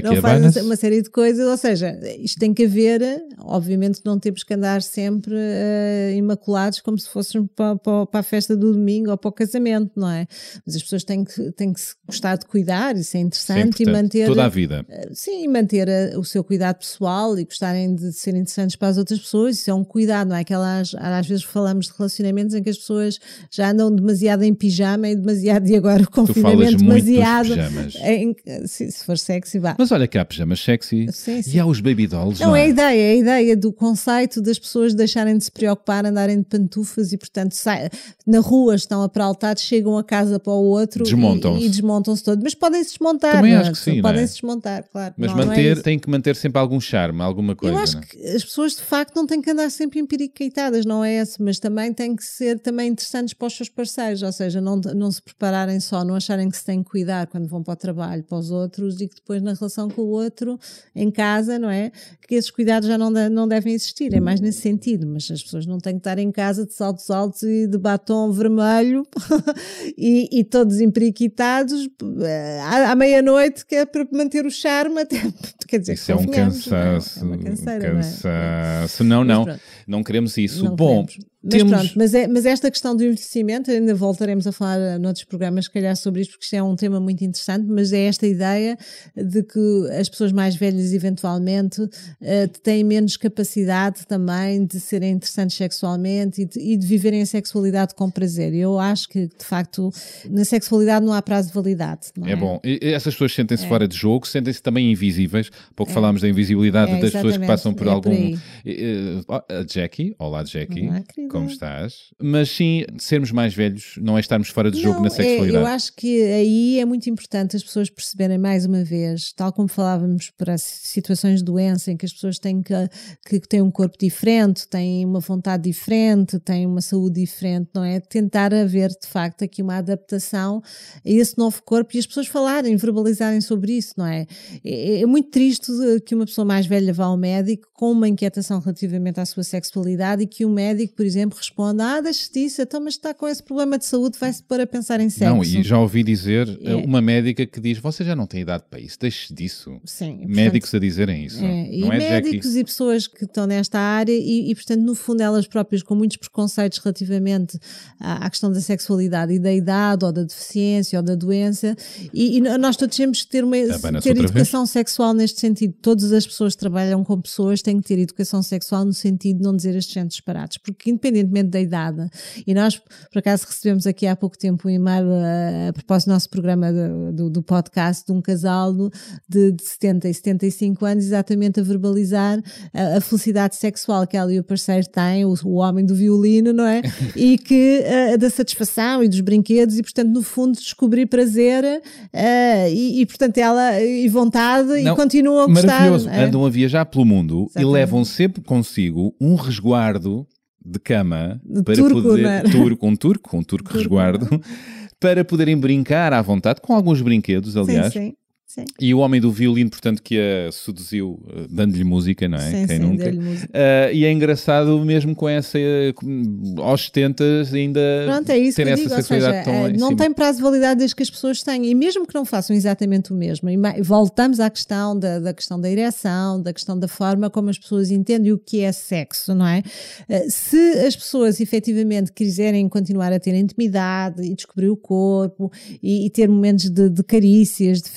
não fazem uma série de coisas, ou seja, isto tem que haver, obviamente não temos que andar sempre eh, imaculados como se fôssemos para, para, para a festa do domingo ou para o casamento, não é? Mas as pessoas têm que, têm que se gostar de cuidar, isso é interessante, e importante. manter Toda a vida. Sim, e manter a- o seu cuidado pessoal e gostarem de ser interessantes para as outras pessoas, isso é um cuidado, não é? Aquelas, às vezes falamos de relacionamentos em que as pessoas já andam demasiado em pijama e demasiado, e agora o confinamento demasiado. em- se, se for sexy, vá. Mas olha que há pijamas sexy Sim, sim. e há os baby dolls. Não, Não, é a é? ideia, é a ideia do conceito das pessoas deixarem de se preocupar, andarem de pantufas e, portanto, sai- na rua estão apraltados, chegam a casa para o outro e- Desmontam-se. e, desmontam-se todos. Mas podem-se desmontar, Também não é? acho que sim, é? Podem-se desmontar, claro. Mas Não, não é manter, tem que manter sempre algum charme, alguma coisa. Eu acho é? que as pessoas de facto não têm que andar sempre empiricaitadas, não é esse, mas também têm que ser também interessantes para os seus parceiros, ou seja, não, não se prepararem só, não acharem que se têm que cuidar quando vão para o trabalho, para os outros e que depois na relação com o outro, em casa, não é? Que esses cuidados já não, de- não devem existir, é mais nesse sentido, mas as pessoas não têm que estar em casa de saltos altos e de batom vermelho e, e todos emperiquitados eh, à, à meia-noite, que é para manter o charme até, quer dizer, Isso é um convenhamos, não é? cansaço. É uma canseira, um não é? cansaço. Não, não. Não queremos isso. Não Bom, queremos. Mas temos. pronto, mas, é, mas esta questão do envelhecimento, ainda voltaremos a falar eh, noutros programas, se calhar, sobre isto, porque isto é um tema muito interessante, mas é esta ideia de que as pessoas mais velhas, eventualmente, eh, têm menos capacidade também de serem interessantes sexualmente e de, e de viverem a sexualidade com prazer. Eu acho que, de facto, na sexualidade não há prazo de validade. É, É bom. E- essas pessoas sentem-se fora de jogo, sentem-se também invisíveis. Há pouco falámos da invisibilidade É, das pessoas que passam por É por algum. eh, a Jackie, olá Jackie, Olá. Como estás? Mas sim, sermos mais velhos não é estarmos fora de jogo Não, na é, sexualidade. eu acho que aí é muito importante as pessoas perceberem mais uma vez, tal como falávamos para situações de doença em que as pessoas têm que, que têm um corpo diferente, têm uma vontade diferente, têm uma saúde diferente, não é? Tentar haver de facto aqui uma adaptação a esse novo corpo e as pessoas falarem, verbalizarem sobre isso, não é? É, é muito triste eh, que uma pessoa mais velha vá ao médico com uma inquietação relativamente à sua sexualidade e que o médico, por exemplo, exemplo, responde: Ah, deixa disso, então, mas está com esse problema de saúde, vai-se pôr a pensar em sexo. Não, e já ouvi dizer É. uh, uma médica que diz: Você já não tem idade para isso, deixe disso. Sim, e, Médicos a dizerem isso. É, e não é médicos Jackie? e pessoas que estão nesta área e, e, portanto, no fundo, elas próprias com muitos preconceitos relativamente à, à questão da sexualidade e da idade ou da deficiência ou da doença e, e nós todos temos que ter, uma, Abana-se ter educação sexual neste sentido. Todas as pessoas que trabalham com pessoas têm que ter educação sexual no sentido de não dizer estes centros disparados, porque independentemente da idade, e nós por acaso recebemos aqui há pouco tempo um e-mail a, a propósito do nosso programa do, do, do podcast de um casal de, de 70 e 75 anos exatamente a verbalizar a, a felicidade sexual que ela e o parceiro têm, o, o homem do violino, não é? e que uh, da satisfação e dos brinquedos e portanto no fundo descobrir prazer uh, e, e, portanto ela e vontade Não, e continuam a gostar. Maravilhoso. é? Andam a viajar pelo mundo Exatamente. e levam sempre consigo um resguardo de cama De para turco, poder. é? Turco, um turco, um turco resguardo. Para poderem brincar à vontade, com alguns brinquedos, aliás. Sim, sim. Sim, E o homem do violino, portanto, que a seduziu, eh, dando-lhe música, não é? sim, Quem sim, nunca? Ah, e é engraçado mesmo com essa com- aos 70 ainda Pronto, é isso ter essa digo, ou seja, sexualidade tão em não tem prazo de validade desde que as pessoas tenham, e mesmo que não façam exatamente o mesmo, e voltamos à questão da, da questão da ereção, da questão da forma como as pessoas entendem o que é sexo, não é? Eh, Se as pessoas efetivamente quiserem continuar a ter intimidade e descobrir o corpo e, e ter momentos de, de carícias, de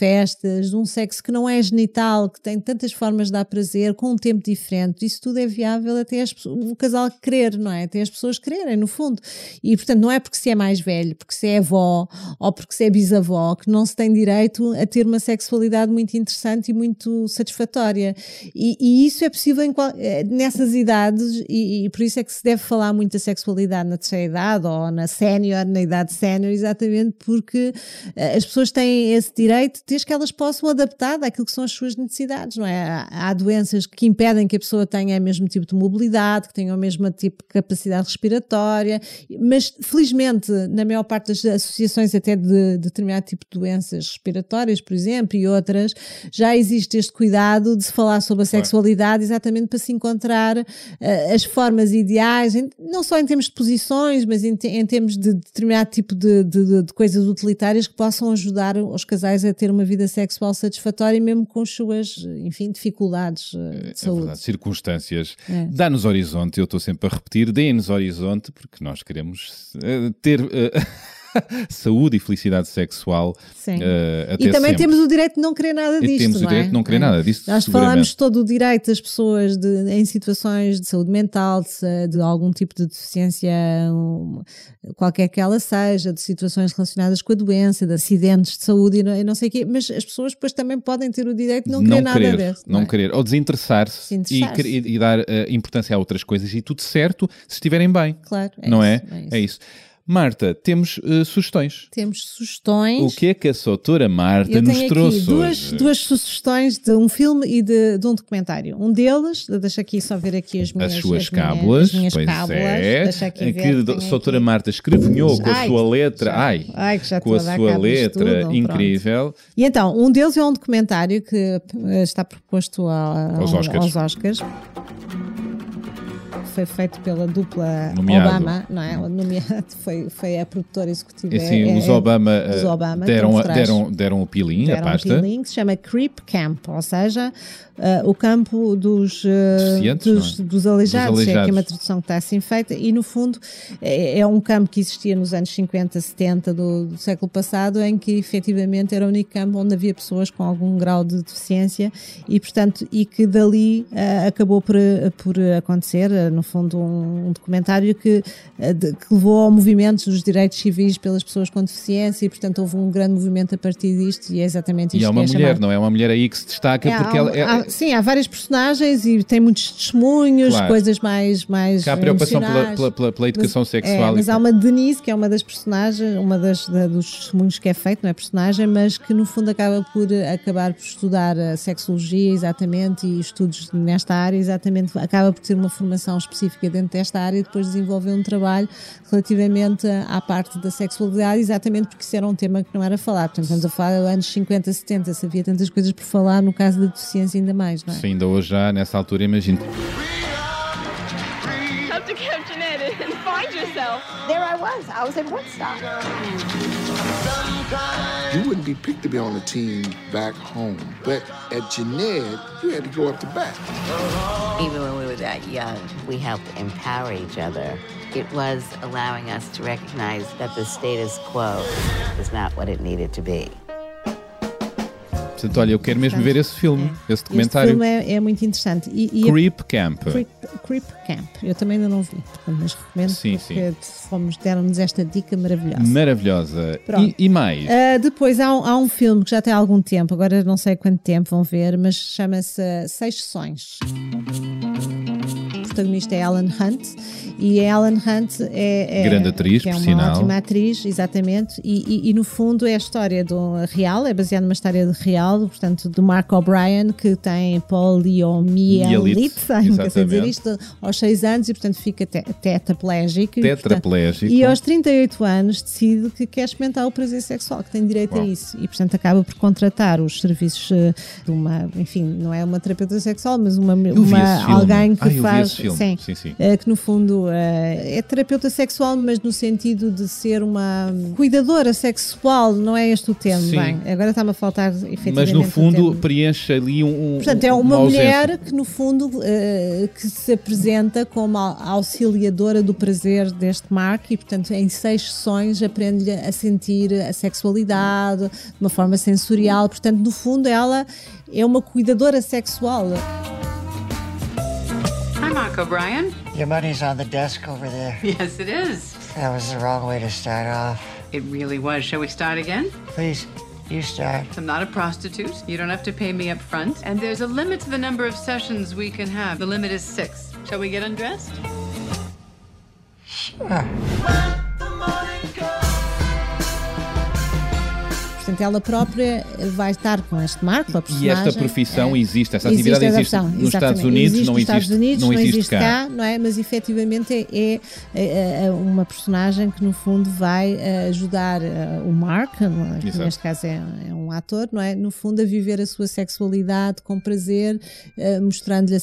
de um sexo que não é genital, que tem tantas formas de dar prazer, com um tempo diferente, isso tudo é viável até as, o casal querer, não é? Até as pessoas quererem, no fundo. E portanto, não é porque se é mais velho, porque se é avó ou porque se é bisavó, que não se tem direito a ter uma sexualidade muito interessante e muito satisfatória. E, e isso é possível qual- eh, nessas idades, e, e por isso é que se deve falar muito da sexualidade na terceira idade ou na sénior, na idade sénior, exatamente porque eh, as pessoas têm esse direito desde que elas possam adaptar àquilo que são as suas necessidades, não é? Há, há doenças que impedem que a pessoa tenha o mesmo tipo de mobilidade, que tenha o mesmo tipo de capacidade respiratória, mas felizmente, na maior parte das associações até de determinado tipo de doenças respiratórias, por exemplo, e outras, já existe este cuidado de se falar sobre a sexualidade exatamente para se encontrar eh, as formas ideais, em- não só em termos de posições, mas em, te- em termos de determinado tipo de- de- de coisas utilitárias que possam ajudar os casais a ter uma vida sexual satisfatória, mesmo com as suas, enfim, dificuldades eh, de É saúde. verdade, circunstâncias. É. Dá-nos horizonte, eu estou sempre a repetir, deem-nos horizonte, porque nós queremos eh, ter eh, saúde e felicidade sexual Sim. até E também sempre. temos o direito de não querer nada E disto. temos o não é? direito de não querer É. nada disto, Nós falamos todo o direito das pessoas de- em situações de saúde mental, de, de algum tipo de deficiência, um, qualquer que ela seja, de situações relacionadas com a doença, de acidentes de saúde e não, e não sei o quê, mas as pessoas depois também podem ter o direito de não, querer nada querer, desse. não é? querer, ou desinteressar-se Se e, querer- e dar eh, importância a outras coisas e tudo certo se estiverem bem, Claro, é não isso, é? é isso. É isso. Marta, temos eh, sugestões. Temos sugestões. O que é que a doutora Marta Eu nos tenho trouxe aqui duas, duas sugestões de um filme e de, de um documentário. Um deles, deixa aqui só ver aqui as minhas As suas as minhas- cábulas, as minhas cábulas. é, Deixa aqui a ver, que a tenho doutora aqui. Marta escrevinhou com a sua letra, já- ai, ai, que já com a a sua letra tudo, incrível. E então, um deles é um documentário que eh, está proposto a- Aos ao- Oscars. aos Oscars. Foi feito pela dupla Nomeado. Obama, não é? O Nomeado foi, foi a produtora executiva. E assim, é- os é- Obama, os eh, Obama deram, deram, deram o pilim, a Deram um pasta. peeling que se chama Creep Camp, ou seja, eh, o campo dos, Deficientes, dos, é? dos aleijados, Dos é aqui aleijados. uma tradução que está assim feita, e no fundo é, é um campo que existia nos anos 50, 70 do, do século passado, em que efetivamente era o único campo onde havia pessoas com algum grau de deficiência e, portanto, e que dali eh, acabou por, por acontecer, no fundo, um, um documentário que, de- que levou ao movimento dos direitos civis pelas pessoas com deficiência e, portanto, houve um grande movimento a partir disto e é exatamente isto E há uma que é mulher, chamado. não é? Uma mulher aí que se destaca É, porque há- ela é, há- sim, há várias personagens e tem muitos testemunhos, Claro. coisas mais, mais há preocupação pela, pela, pela, pela educação Mas- sexual. É, mas há uma Denise, que é uma das personagens, uma das da- dos testemunhos que é feito, não é personagem, mas que no fundo acaba por eh, acabar por estudar a sexologia exatamente e estudos nesta área, exatamente, acaba por ter uma formação específica dentro desta área e depois desenvolver um trabalho relativamente à parte da sexualidade, exatamente porque isso era um tema que não era falado. Portanto, estamos a falar dos anos 50, 70, se havia tantas coisas por falar, no caso da deficiência ainda mais, não é? Sim, ainda hoje já, nessa altura, imagino. Have to captain it in. yourself. There I was. I was in Woodstock. You wouldn't be picked to be on the team back home, but at Jeanette, you had to go up to bat. Even when we were that young, we helped empower each other. It was allowing us to recognize that the status quo is not what it needed to be. Portanto, olha, eu quero mesmo ver esse filme, esse Este documentário. filme é, é muito interessante. E, e a- Creep Camp. Creep, Creep Camp. Eu também ainda não vi, portanto, mas recomendo Sim, porque fomos, deram-nos esta dica maravilhosa. Maravilhosa. E, e mais? Ah, depois há um, há um filme que já tem algum tempo, agora não sei quanto tempo vão ver, mas chama-se Seis Sessões. O protagonista é Alan Hunt e a Alan Hunt é, é- Grande atriz, é por uma sinal. ótima atriz, exatamente, e, e- e no fundo é a história do real, é baseado numa história de real, portanto do Mark O'Brien que tem poliomielite, nunca sei dizer isto, aos 6 anos e portanto fica te tetraplégico. e, portanto, Tetraplégico. E aos 38 anos decide que quer experimentar o prazer sexual, que tem direito Uau. a isso. E, portanto, acaba por contratar os serviços eh, de uma, enfim, não é uma terapeuta sexual, mas uma, uma alguém que Ah, faz. Sim, Sim, sim. eh, que no fundo eh, é terapeuta sexual, mas no sentido de ser uma cuidadora sexual, não é este o termo. Sim. Bem, agora está-me a faltar efetivamente. Mas no o fundo termo. preenche ali um. um- Portanto, é uma, ausência. mulher que, no fundo, eh, que se apresenta como auxiliadora do prazer deste Mark e, portanto, em seis sessões aprende-lhe a sentir a sexualidade de uma forma sensorial. Portanto, no fundo, ela é uma cuidadora sexual. Hi, Mark O'Brien. Your money's on the desk over there. Yes, it is. That was the wrong way to start off. It really was. Shall we start again? Please, you start. I'm not a prostitute. You don't have to pay me up front. And there's a limit to the number of sessions we can have. The limit is six. Shall we get undressed? Sure. Portanto, ela própria vai estar com este Mark, com a E personagem. esta profissão é. existe, essa atividade Existe existe, nos Estados. Unidos, existe não existe, Estados Unidos, não existe cá. não é? Mas efetivamente é, é, é, é uma personagem que no fundo vai eh, ajudar eh, o Mark, não é? que Exato. neste caso é, é um ator, não é? No fundo a viver a sua sexualidade com prazer, eh, mostrando-lhe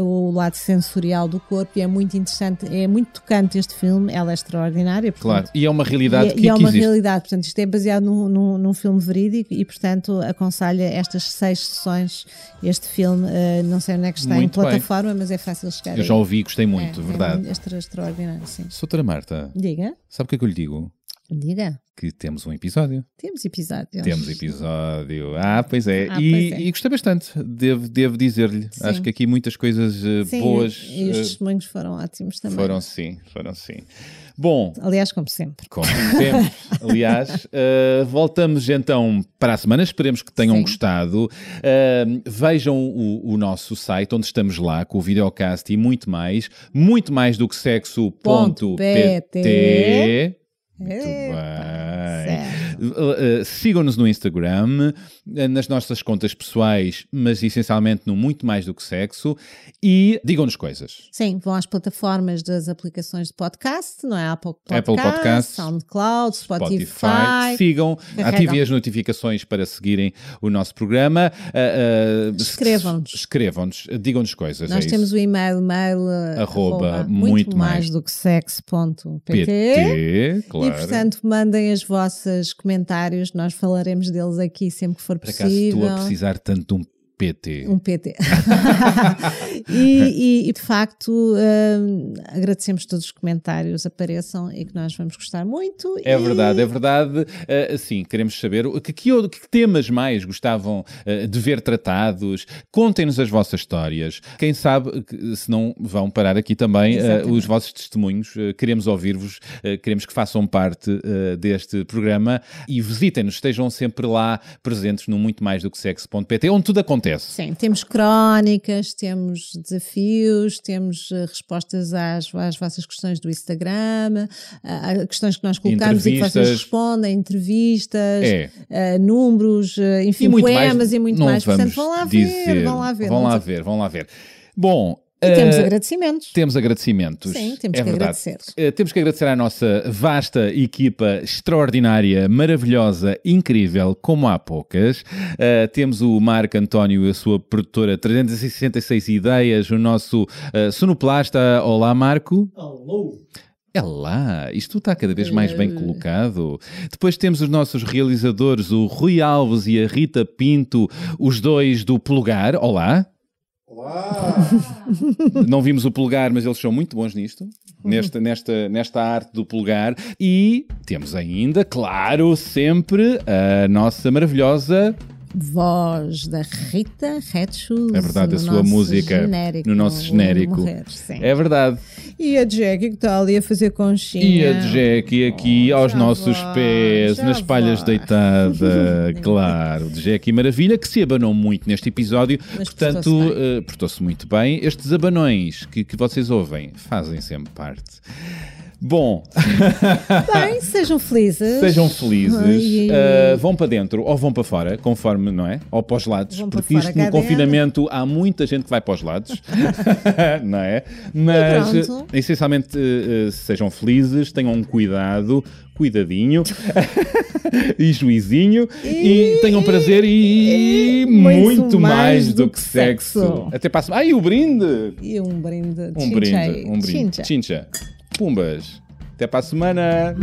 o lado sensorial do corpo e é muito interessante, é muito tocante este filme, ela é extraordinária. Claro, portanto, e é uma realidade e, que, e é uma realidade, portanto, isto é baseado num, num, num filme verídico e, portanto, aconselho estas seis sessões. Este filme, eh, não sei onde é que está Muito em bem. plataforma, mas é fácil chegar. Eu aí. já ouvi, gostei muito, é, verdade. É extra, extraordinário, sim. Soutora Marta, Diga, sabe o que é que eu lhe digo? diga. Que temos um episódio. Temos episódios. Temos episódio. Ah, pois é. Ah, e, pois é. e gostei bastante, devo, devo dizer-lhe. Acho que aqui muitas coisas eh, Sim, boas e os eh, testemunhos foram ótimos também. foram sim, foram sim. Bom, Aliás, como sempre. Como sempre, aliás, uh, voltamos então para a semana. Esperemos que tenham Sim. gostado. Uh, vejam o, o nosso site, onde estamos lá com o videocast e muito mais. Muito mais do que Ponto sexo.pt. Muito bem. Uh, uh, Sigam-nos no Instagram, uh, nas nossas contas pessoais, mas essencialmente no muito mais do que sexo. E digam-nos coisas. Sim, vão às plataformas das aplicações de podcast, não é? Apple Podcast, Apple Podcast, SoundCloud, Spotify. Spotify. Sigam, Carregam. ativem as notificações para seguirem o nosso programa. Ah, Escrevam-nos. Escrevam-nos, digam-nos coisas. Nós é temos isso. o e-mail mail eh, Arroba muito, muito mais, mais do que sexo.pt PT, claro. e portanto mandem os vossos comentários, nós falaremos deles aqui sempre que for Por acaso possível. estou a precisar tanto de um PT. Um PT. e, e- e, de facto hum, agradecemos todos os comentários apareçam e que nós vamos gostar muito. É e- verdade, é verdade. Ah, sim, queremos saber que, que, que temas mais gostavam ah, de ver tratados. Contem-nos as vossas histórias. Quem sabe, se não vão parar aqui também Exatamente. os vossos testemunhos. Queremos ouvir-vos, queremos que façam parte deste programa e visitem-nos, estejam sempre lá presentes no muito mais do que sexo.pt, onde tudo acontece. Sim, temos crónicas, temos desafios, temos eh, respostas às, às vossas questões do Instagram, a, questões que nós colocamos e que vocês respondem, entrevistas, É. eh, números, eh, enfim, e poemas mais, e muito mais. Portanto, vão lá dizer. ver, vão lá ver. Vão lá ver, vão lá ver. Bom, E temos ah, agradecimentos. Temos agradecimentos. Sim, temos é que verdade. agradecer. Eh, temos que agradecer à nossa vasta equipa extraordinária, maravilhosa, incrível, como há poucas. Eh, temos o Marco António e a sua produtora 366 Ideias, o nosso eh, sonoplasta. Olá, Marco. É lá, isto está cada vez mais bem colocado. Depois temos os nossos realizadores, o Rui Alves e a Rita Pinto, os dois do Pulgar. Olá. Não vimos o Pulgar, mas eles são muito bons nisto, nesta, nesta, nesta arte do Pulgar. E temos ainda, claro, sempre a nossa maravilhosa Voz da Rita Redshoes. É verdade, a sua música genérico, no nosso genérico. Morrer. É verdade. E a Jackie que está ali a fazer conchinha. E a Jackie aqui aos já nossos vai, pés, nas palhas vai. deitada, claro. Jackie Maravilha, que se abanou muito neste episódio, Mas portanto, portou-se eh, portou-se muito bem. Estes abanões que, que vocês ouvem fazem sempre parte. Bom, Bem, sejam felizes. sejam felizes, uh, vão para dentro ou vão para fora, conforme, não é? Ou para os lados, Vão porque isto no confinamento há muita gente que vai para os lados, não é? Mas E uh, essencialmente uh, uh, sejam felizes, tenham cuidado, cuidadinho e juizinho e, E- tenham prazer e, e muito, mais, mais do que sexo. sexo. Até passo. Ai, o brinde! E um brinde. Um Chincha. brinde, um brinde. Chincha. Chincha. Pumbas. Até para a semana!